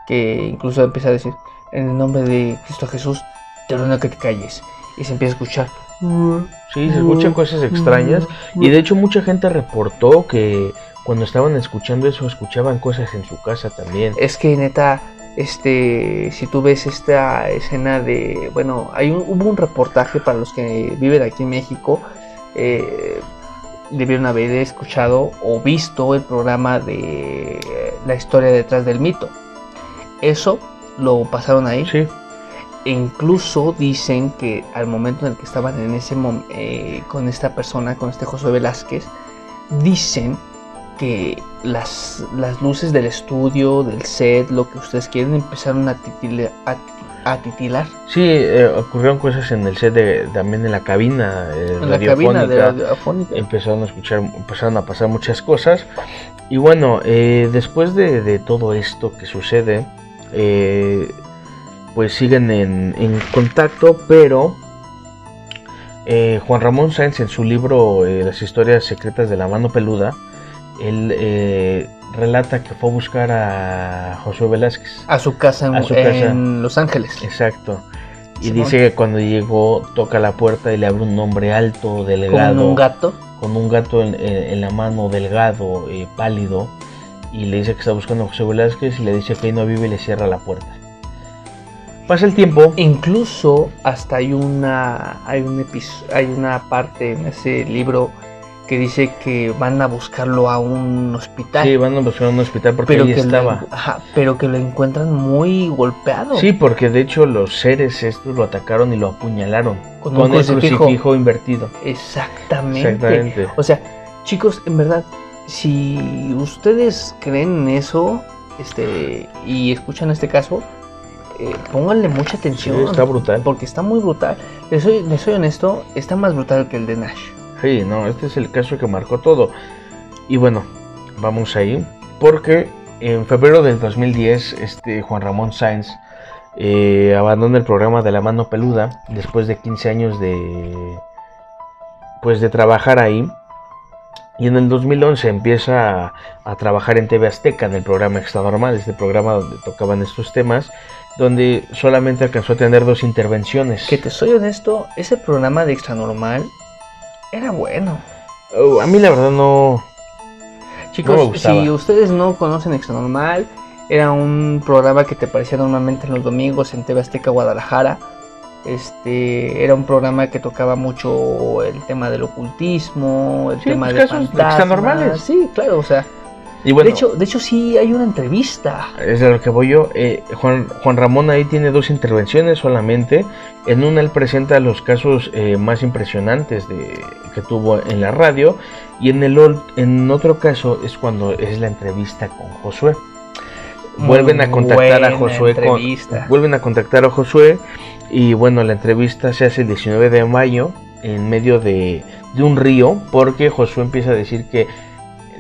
que incluso empieza a decir, en el nombre de Cristo Jesús, te ordeno que te calles. Y se empieza a escuchar. Sí, se escuchan cosas extrañas. Y de hecho mucha gente reportó que cuando estaban escuchando eso escuchaban cosas en su casa también. Es que neta, este, si tú ves esta escena de, bueno, hay un, hubo un reportaje para los que viven aquí en México, eh, debieron haber escuchado o visto el programa de la historia detrás del mito. Eso lo pasaron ahí. Sí. E incluso dicen que al momento en el que estaban en ese eh, con esta persona, con este José Velázquez, dicen que las, las luces del estudio, del set, lo que ustedes quieren, empezaron a, titile- a, a titilar. Sí, eh, ocurrieron cosas en el set de, también en la cabina eh, En la cabina de radiofónica. radiofónica. Empezaron a escuchar, empezaron a pasar muchas cosas. Y bueno, eh, después de, de todo esto que sucede, eh, pues siguen en, en contacto, pero eh, Juan Ramón Sáenz en su libro eh, Las historias secretas de la mano peluda, él eh, relata que fue a buscar a Josué Velázquez. A su casa en, A su casa. en Los Ángeles. Exacto. Y Simón. dice que cuando llegó, toca la puerta y le abre un hombre alto, delgado. Con un gato. Con un gato en, en- en la mano, delgado, eh, pálido. Y le dice que está buscando a José Velázquez y le dice que ahí no vive y le cierra la puerta. Pasa el tiempo. Incluso hasta hay una hay un hay una parte en ese libro que dice que van a buscarlo a un hospital. Sí, van a buscar un hospital porque ahí que estaba. Lo, ajá, pero que lo encuentran muy golpeado. Sí, porque de hecho los seres estos lo atacaron y lo apuñalaron. Con Con, un el crucifijo. crucifijo invertido. Exactamente. Exactamente. O sea, chicos, en verdad, si ustedes creen en eso, este, y escuchan este caso, eh, pónganle mucha atención. Sí, está brutal. Porque está muy brutal. Les soy, les soy honesto, está más brutal que el de Nash. Sí, no, este es el caso que marcó todo. Y bueno, vamos ahí. Porque en febrero del 2010, este Juan Ramón Sáenz eh, abandona el programa de la mano peluda después de 15 años de pues de trabajar ahí. Y en el 2011 empieza a, a trabajar en TV Azteca, en el programa Extra Normal, este programa donde tocaban estos temas, donde solamente alcanzó a tener dos intervenciones. Que te soy honesto, ese programa de Extra Normal era bueno. Oh, a mí la verdad no... Chicos, No me gustaba. si ustedes no conocen Extra Normal, era un programa que te aparecía normalmente en los domingos en TV Azteca Guadalajara. Este era un programa que tocaba mucho el tema del ocultismo, el Sí, tema de casos fantasmas. extranormales. Sí, claro, o sea. Y bueno, de hecho, de hecho sí hay una entrevista. Es de lo que voy yo. eh, Juan, Juan Ramón ahí tiene dos intervenciones solamente. En una él presenta los casos eh, más impresionantes de, que tuvo en la radio. Y en, el, en otro caso es cuando es la entrevista con Josué. Vuelven a contactar a Josué con, vuelven a contactar a Josué y bueno la entrevista se hace el 19 de mayo en medio de, de un río porque Josué empieza a decir que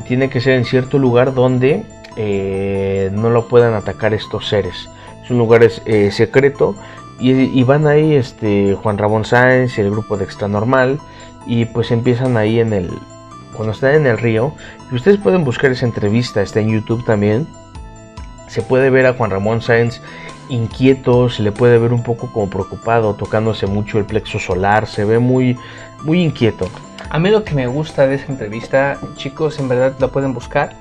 tiene que ser en cierto lugar donde eh, no lo puedan atacar estos seres. Es un lugar eh, secreto y, y van ahí este Juan Ramón Sáenz y el grupo de Extra Normal y pues empiezan ahí en el cuando están en el río y ustedes pueden buscar esa entrevista está en YouTube también se puede ver a Juan Ramón Sáenz inquieto, se le puede ver un poco como preocupado, tocándose mucho el plexo solar, se ve muy, muy inquieto. A mí lo que me gusta de esa entrevista, chicos, en verdad la pueden buscar.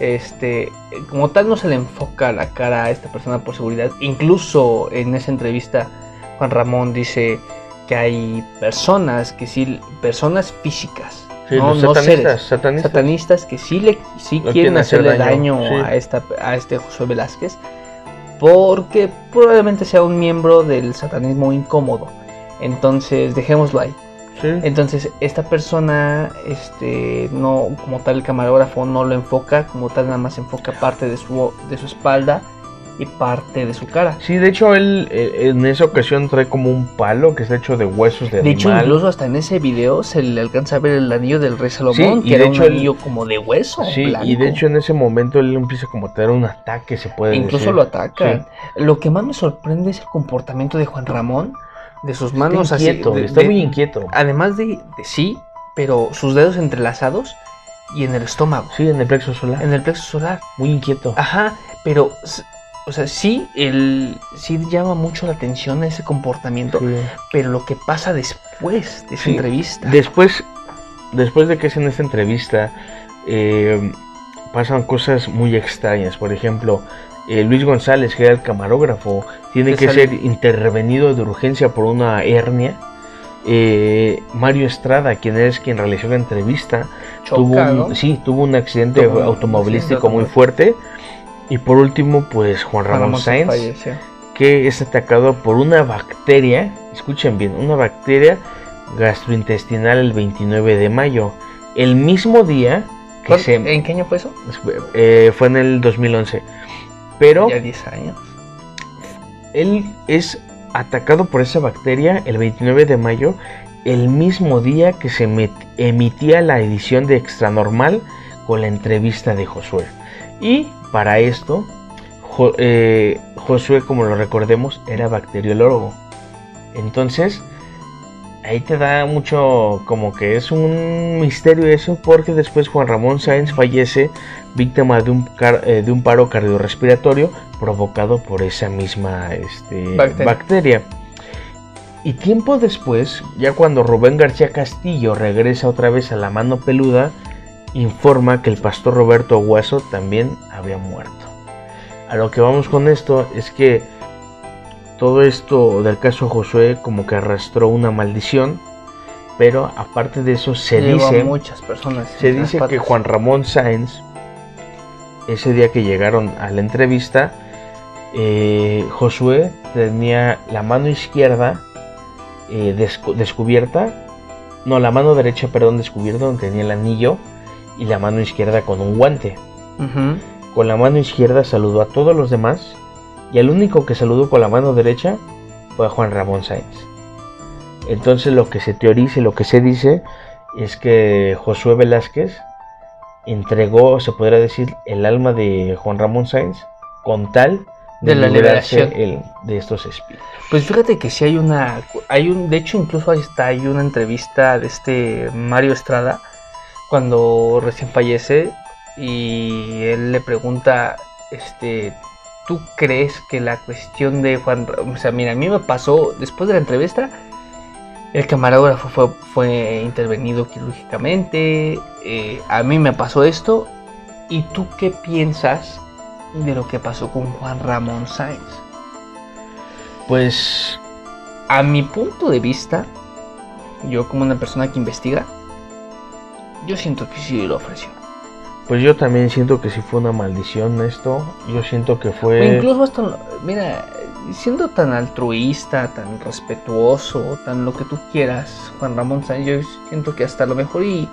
Este, como tal no se le enfoca la cara a esta persona por seguridad. Incluso en esa entrevista Juan Ramón dice que hay personas que sí, personas físicas, Sí, no, los no satanistas, seres, satanistas. satanistas que sí le sí quieren quieren hacer hacerle daño, daño, sí. a esta a este Josué Velázquez porque probablemente sea un miembro del satanismo incómodo. Entonces, dejémoslo ahí. Entonces, esta persona, este, no, como tal, el camarógrafo no lo enfoca, como tal, nada más enfoca parte de su, de su espalda y parte de su cara. Sí, de hecho él eh, en esa ocasión trae como un palo que está hecho de huesos de, De hecho, animal. incluso hasta en ese video se le alcanza a ver el anillo del rey Salomón, Sí, y que era de hecho un anillo como de hueso. Sí, y de hecho en ese momento él empieza como a tener un ataque, se puede Incluso decir. lo atacan. Sí. Lo que más me sorprende es el comportamiento de Juan Ramón, de sus manos así, inquieto, de- está de- muy inquieto. Además de, de sí, pero sus dedos entrelazados y en el estómago. Sí, en el plexo solar. En el plexo solar. Muy inquieto. Ajá, pero, o sea, sí, el, sí llama mucho la atención ese comportamiento, Sí. pero lo que pasa después de esa Sí. entrevista. Después, después de que hacen esta entrevista, eh, pasan cosas muy extrañas. Por ejemplo, eh, Luis González, que era el camarógrafo, tiene Que sale- ser intervenido de urgencia por una hernia. Eh, Mario Estrada, quien es quien realizó la entrevista, tuvo un, sí, tuvo un accidente Tuvo automovilístico muy fuerte. Y por último, pues Juan Ramón Ramón falleció. que es atacado por una bacteria, escuchen bien, una bacteria gastrointestinal el 29 de mayo. El mismo día que ¿Cuál- se... ¿En qué año fue eso? eh, fue en el 2011. Pero Ya 10 años. él es atacado por esa bacteria el 29 de mayo, el mismo día que se emitía la edición de Extra Normal con la entrevista de Josué. Y para esto, Jo- eh, Josué, como lo recordemos, era bacteriólogo. Entonces, ahí te da mucho como que es un misterio eso, porque después Juan Ramón Sáenz fallece víctima de un, car- eh, de un paro cardiorrespiratorio provocado por esa misma este, Bacteria. bacteria. Y tiempo después, ya cuando Rubén García Castillo regresa otra vez a la mano peluda, informa que el pastor Roberto Guaso también había muerto. A lo que vamos con esto es que todo esto del caso Josué como que arrastró una maldición, pero aparte de eso se dice muchas personas se dice que. Juan Ramón Sáenz ese día que llegaron a la entrevista eh, Josué tenía la mano izquierda eh, descu- descubierta no la mano derecha perdón descubierta donde tenía el anillo y la mano izquierda con un guante con la mano izquierda saludó a todos los demás y al único que saludó con la mano derecha fue Juan Ramón Sáenz. Entonces lo que se teoriza y lo que se dice es que Josué Velázquez entregó, se podría decir, el alma de Juan Ramón Sáenz con tal De la liberarse liberación. de estos espíritus. Pues fíjate que sí hay una, hay un, de hecho incluso ahí está, hay una entrevista de este Mario Estrada cuando recién fallece y él le pregunta, este, ¿tú crees que la cuestión de Juan, Ra- o sea, mira, a mí me pasó después de la entrevista, el camarógrafo fue, fue intervenido quirúrgicamente, eh, a mí me pasó esto, ¿y tú qué piensas de lo que pasó con Juan Ramón Sáenz? Pues a mi punto de vista, yo como una persona que investiga, yo siento que sí lo ofreció. Pues yo también siento que si fue una maldición esto. Yo siento que O fue... incluso hasta, mira, siendo tan altruista, tan respetuoso, tan lo que tú quieras, Juan Ramón Sáenz, yo siento que hasta lo mejor y...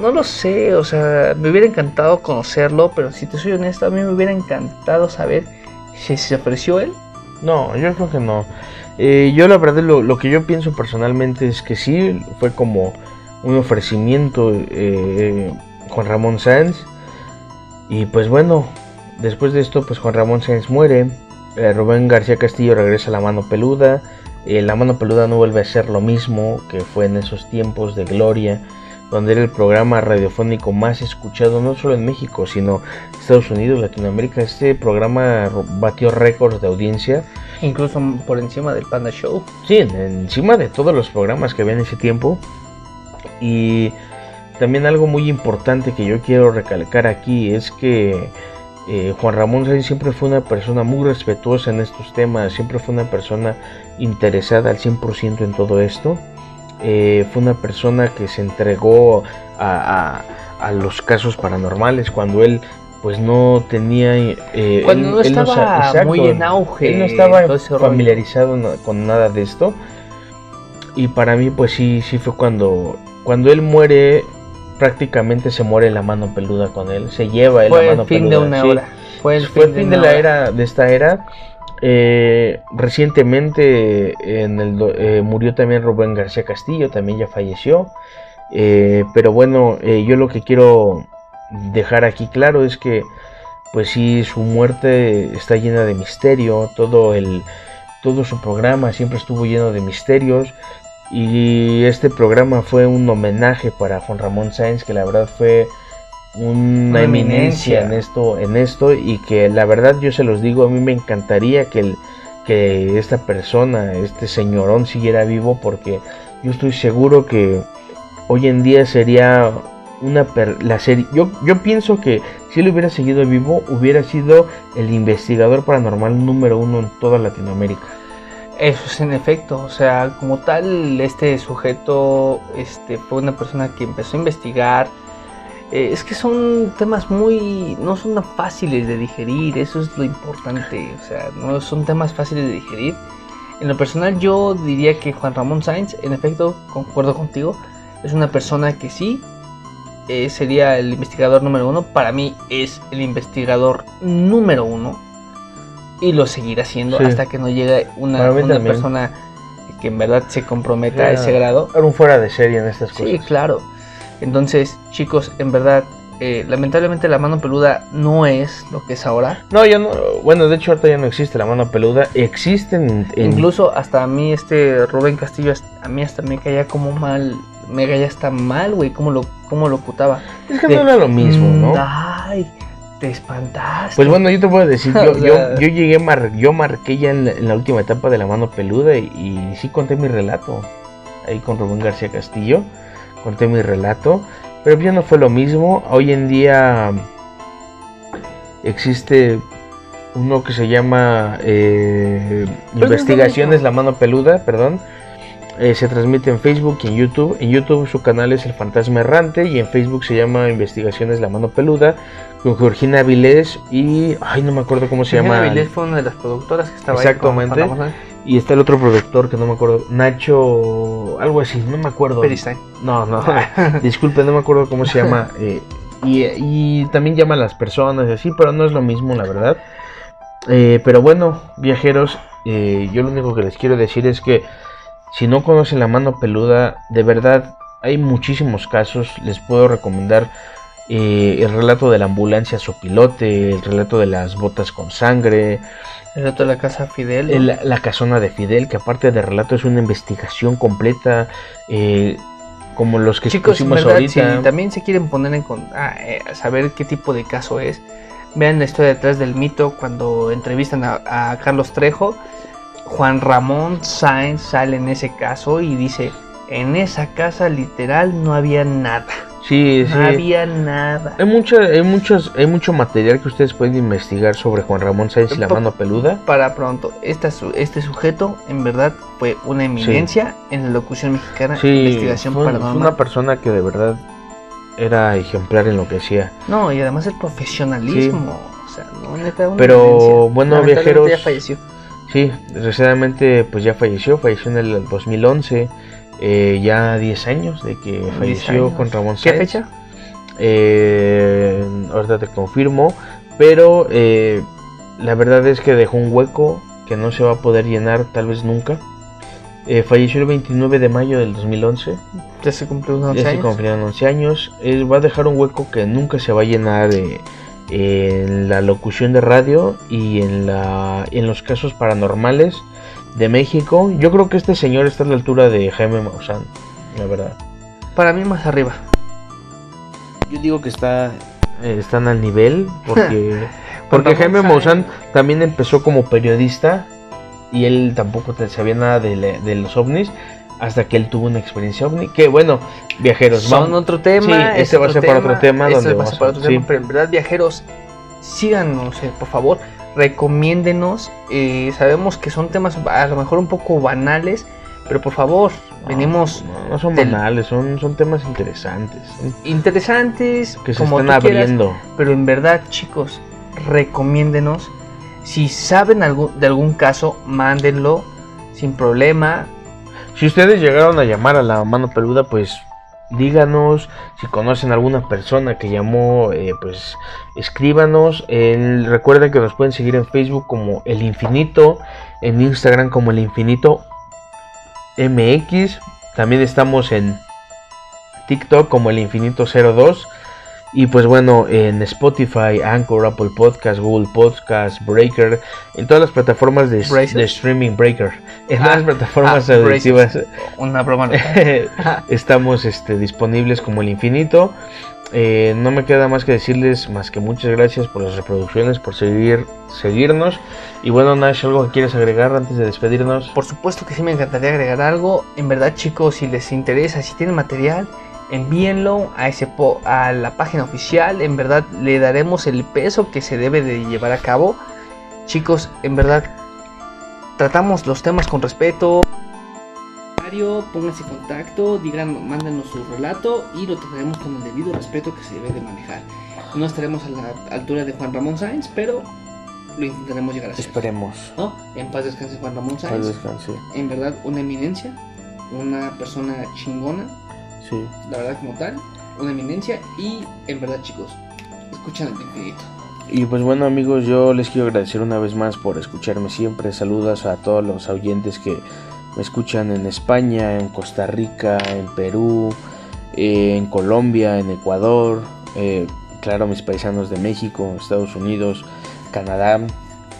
No lo sé, o sea, me hubiera encantado conocerlo, pero si te soy honesto, a mí me hubiera encantado saber si se ofreció él. No, yo creo que no. Eh, yo la verdad lo, lo que yo pienso personalmente es que sí, fue como un ofrecimiento eh, Juan Ramón Sáenz. Y pues bueno, después de esto pues Juan Ramón Sáenz muere. eh, Rubén García Castillo regresa a la mano peluda. eh, la mano peluda no vuelve a ser lo mismo que fue en esos tiempos de gloria. Donde era el programa radiofónico más escuchado no solo en México, sino Estados Unidos, Latinoamérica. Este programa ro- batió récords de audiencia. Incluso por encima del Panda Show. Sí, en- encima de todos los programas que había en ese tiempo. Y también algo muy importante que yo quiero recalcar aquí es que eh, Juan Ramón Sáenz siempre fue una persona muy respetuosa en estos temas, siempre fue una persona interesada al 100% en todo esto. Eh, fue una persona que se entregó a, a- a los casos paranormales cuando él pues no tenía eh, Cuando él- no él estaba exacto, muy en auge. él no estaba rollo. familiarizado con nada de esto y para mí pues sí sí fue cuando cuando él muere prácticamente se muere la mano peluda con él se lleva él Fue la el mano fin peluda de una sí. hora. Fue el Fue fin, el fin de, la hora. era de esta era Eh, recientemente en el, eh, murió también Rubén García Castillo también ya falleció Eh, pero bueno eh, yo lo que quiero dejar aquí claro es que pues sí su muerte está llena de misterio todo el todo su programa siempre estuvo lleno de misterios y este programa fue un homenaje para Juan Ramón Sáenz que la verdad fue una Una eminencia eminencia. en esto en esto y que la verdad yo se los digo a mí me encantaría que el que esta persona este señorón siguiera vivo porque yo estoy seguro que hoy en día sería una per- la serie yo yo pienso que si él hubiera seguido vivo hubiera sido el investigador paranormal número uno en toda Latinoamérica Eso es en efecto, o sea, como tal, este sujeto este, fue una persona que empezó a investigar. Eh, es que son temas muy. no son fáciles de digerir, eso es lo importante, o sea, no son temas fáciles de digerir. En lo personal, yo diría que Juan Ramón Sáenz, en efecto, concuerdo contigo, es una persona que sí eh, sería el investigador número uno. Para mí, es el investigador número uno y lo seguirá haciendo Sí. hasta que no llegue una, persona que en verdad se comprometa a ese grado. Era un fuera de serie en estas cosas. Sí, claro. Entonces, chicos, en verdad, eh, lamentablemente la mano peluda no es lo que es ahora. No, ya no. Bueno, de hecho, ahorita ya no existe la mano peluda. Existen. en- Incluso hasta a mí este Rubén Castillo, a mí hasta me caía como mal, me caía hasta mal, güey, cómo lo, cómo lo ocutaba. Es que De, no era lo mismo, mm, ¿no? Ay, te espantaste. Pues bueno, yo te puedo decir, yo, *laughs* yo, yo llegué, mar- yo marqué ya en la, en la última etapa de la mano peluda y, y sí conté mi relato. Ahí con Rubén García Castillo, conté mi relato, pero ya no fue lo mismo. Hoy en día existe uno que se llama eh, no es lo Investigaciones. La Mano Peluda, perdón. Eh, se transmite en Facebook y en YouTube. En YouTube su canal es El Fantasma Errante y en Facebook se llama Investigaciones La Mano Peluda con Georgina Avilés y... Ay, no me acuerdo cómo se Georgina llama. Avilés fue una de las productoras que estaba Exactamente. ahí con Ramón Y está el otro productor que no me acuerdo. Nacho... Algo así, no me acuerdo. Beristain. No, no. *laughs* *laughs* Disculpe, no me acuerdo cómo se llama. *laughs* eh, y, y también llama a las personas y así, pero no es lo mismo, la verdad. Eh, pero bueno, viajeros, eh, yo lo único que les quiero decir es que si no conocen la mano peluda, de verdad hay muchísimos casos. Les puedo recomendar eh, el relato de la ambulancia sopilote, el relato de las botas con sangre, El relato de la casa Fidel. ¿no? el- la casona de Fidel, que aparte de relato es una investigación completa, eh, como los que Chicos, pusimos verdad, ahorita. si también se quieren poner en con- a, eh, saber qué tipo de caso es, vean la historia detrás del mito cuando entrevistan a, a Carlos Trejo. Juan Ramón Sáenz sale en ese caso y dice, en esa casa literal no había nada. Sí, sí. No había nada. Hay, mucha, hay, muchos, hay mucho material que ustedes pueden investigar sobre Juan Ramón Sáenz y la mano peluda. Para pronto, esta su- este sujeto en verdad fue una eminencia en la locución mexicana, Sí, investigación fue, fue paranormal. una persona que de verdad era ejemplar en lo que hacía. No, y además el profesionalismo. O sea, no, neta, una Pero, eminencia. bueno, viajeros- ya falleció. Sí, desgraciadamente pues ya falleció, falleció en el 2011, eh, ya 10 años de que 10 falleció. Juan Ramón ¿Qué Sáenz. fecha? Eh, ahorita te confirmo, pero eh, la verdad es que dejó un hueco que no se va a poder llenar tal vez nunca. Eh, falleció el 29 de mayo del 2011. Ya se cumplió unos 11 Ya se años. cumplieron 11 años. Eh, va a dejar un hueco que nunca se va a llenar en la locución de radio y en, la, en los casos paranormales de México. Yo creo que este señor está a la altura de Jaime Maussan, la verdad. Para mí más arriba. Yo digo que está, eh, están al nivel porque, *laughs* porque Jaime. Maussan también empezó como periodista y él tampoco te sabía nada de, de los ovnis hasta que él tuvo una experiencia ovni. Que bueno, viajeros, Son vamos- otro tema. Sí, es este va a ser para otro tema. este donde va a ser para otro sí. tema, pero en verdad, viajeros, síganos, eh, por favor. Recomiéndenos. eh, sabemos que son temas a lo mejor un poco banales, pero por favor, venimos No, no son del- banales, son, son temas interesantes. interesantes, Que se como están tú quieras, abriendo. pero en verdad, chicos, recomiéndenos. Si saben de algún caso, mándenlo sin problema. Si ustedes llegaron a llamar a la mano peluda, pues díganos. Si conocen a alguna persona que llamó, eh, pues escríbanos. Recuerden que nos pueden seguir en Facebook como El Infinito, en Instagram como El Infinito MX. También estamos en TikTok como El Infinito 02. Y pues bueno, en Spotify, Anchor, Apple Podcast, Google Podcast, Breaker, en todas las plataformas de, de streaming Breaker, en Ah, todas las plataformas ah, auditivas braces. Una broma. *laughs* estamos este, disponibles como el infinito. Eh, no me queda más que decirles más que muchas gracias por las reproducciones, por seguir, seguirnos. Y bueno, Nash, ¿algo que quieres agregar antes de despedirnos? Por supuesto que sí me encantaría agregar algo. En verdad, chicos, si les interesa, si tienen material, envíenlo a ese po- a la página oficial. En verdad, le daremos el peso que se debe de llevar a cabo. Chicos, en verdad, tratamos los temas con respeto. Pónganse en contacto, digan, mándenos su relato y lo trataremos con el debido respeto que se debe de manejar. No estaremos a la altura de Juan Ramón Sáenz, pero lo intentaremos llegar a ser. Esperemos. ¿no? En paz descanse Juan Ramón Paz Sáenz. descanse. En verdad, una eminencia, una persona chingona, Sí. la verdad como tal, una eminencia y en verdad chicos, escuchan el infinito. Y pues bueno amigos, yo les quiero agradecer una vez más por escucharme siempre. Saludos a todos los oyentes que me escuchan en España, en Costa Rica, en Perú, eh, en Colombia, en Ecuador, eh, claro, mis paisanos de México, Estados Unidos, Canadá.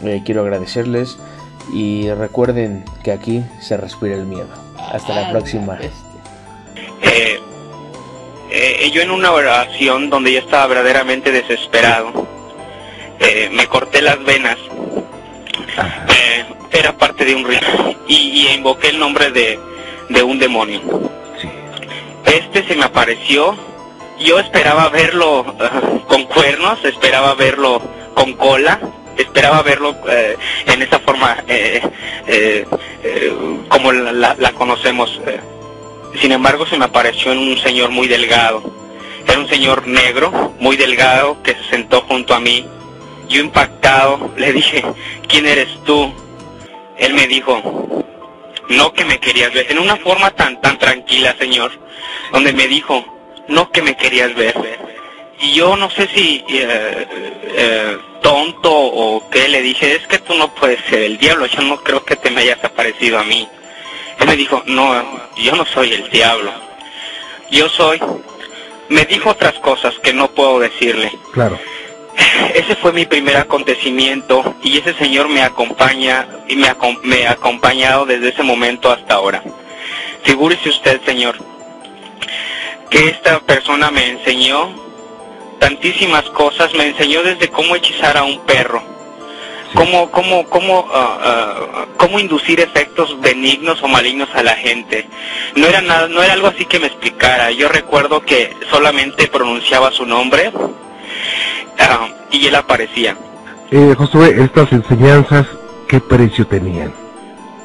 Eh, quiero agradecerles y recuerden que aquí se respira el miedo. Hasta la próxima. Eh, eh, yo en una oración donde yo estaba verdaderamente desesperado, eh, me corté las venas, Eh, era parte de un rito y, y invoqué el nombre de, de un demonio. Este se me apareció, yo esperaba verlo eh, con cuernos, esperaba verlo con cola, esperaba verlo eh, en esa forma eh, eh, eh, como la, la- la conocemos. Sin embargo, se me apareció un señor muy delgado. Era un señor negro, muy delgado, que se sentó junto a mí. Yo impactado *laughs* le dije, ¿quién eres tú? Él me dijo, no que me querías ver, en una forma tan tan tranquila, señor, donde me dijo, no que me querías ver. Y yo no sé si eh, eh, tonto o qué le dije, es que tú no puedes ser el diablo, yo no creo que te me hayas aparecido a mí. Él me dijo, no, yo no soy el diablo, yo soy... Me dijo otras cosas que no puedo decirle. Claro. *laughs* Ese fue mi primer acontecimiento y ese señor me acompaña y me, acom- me ha acompañado desde ese momento hasta ahora. Figúrese usted, señor, que esta persona me enseñó tantísimas cosas, me enseñó desde cómo hechizar a un perro, cómo, cómo, cómo, ah, ah, cómo inducir efectos benignos o malignos a la gente. No era nada, no era algo así que me explicara. Yo recuerdo que solamente pronunciaba su nombre ah, y él aparecía. Eh, Josué, estas enseñanzas, ¿qué precio tenían?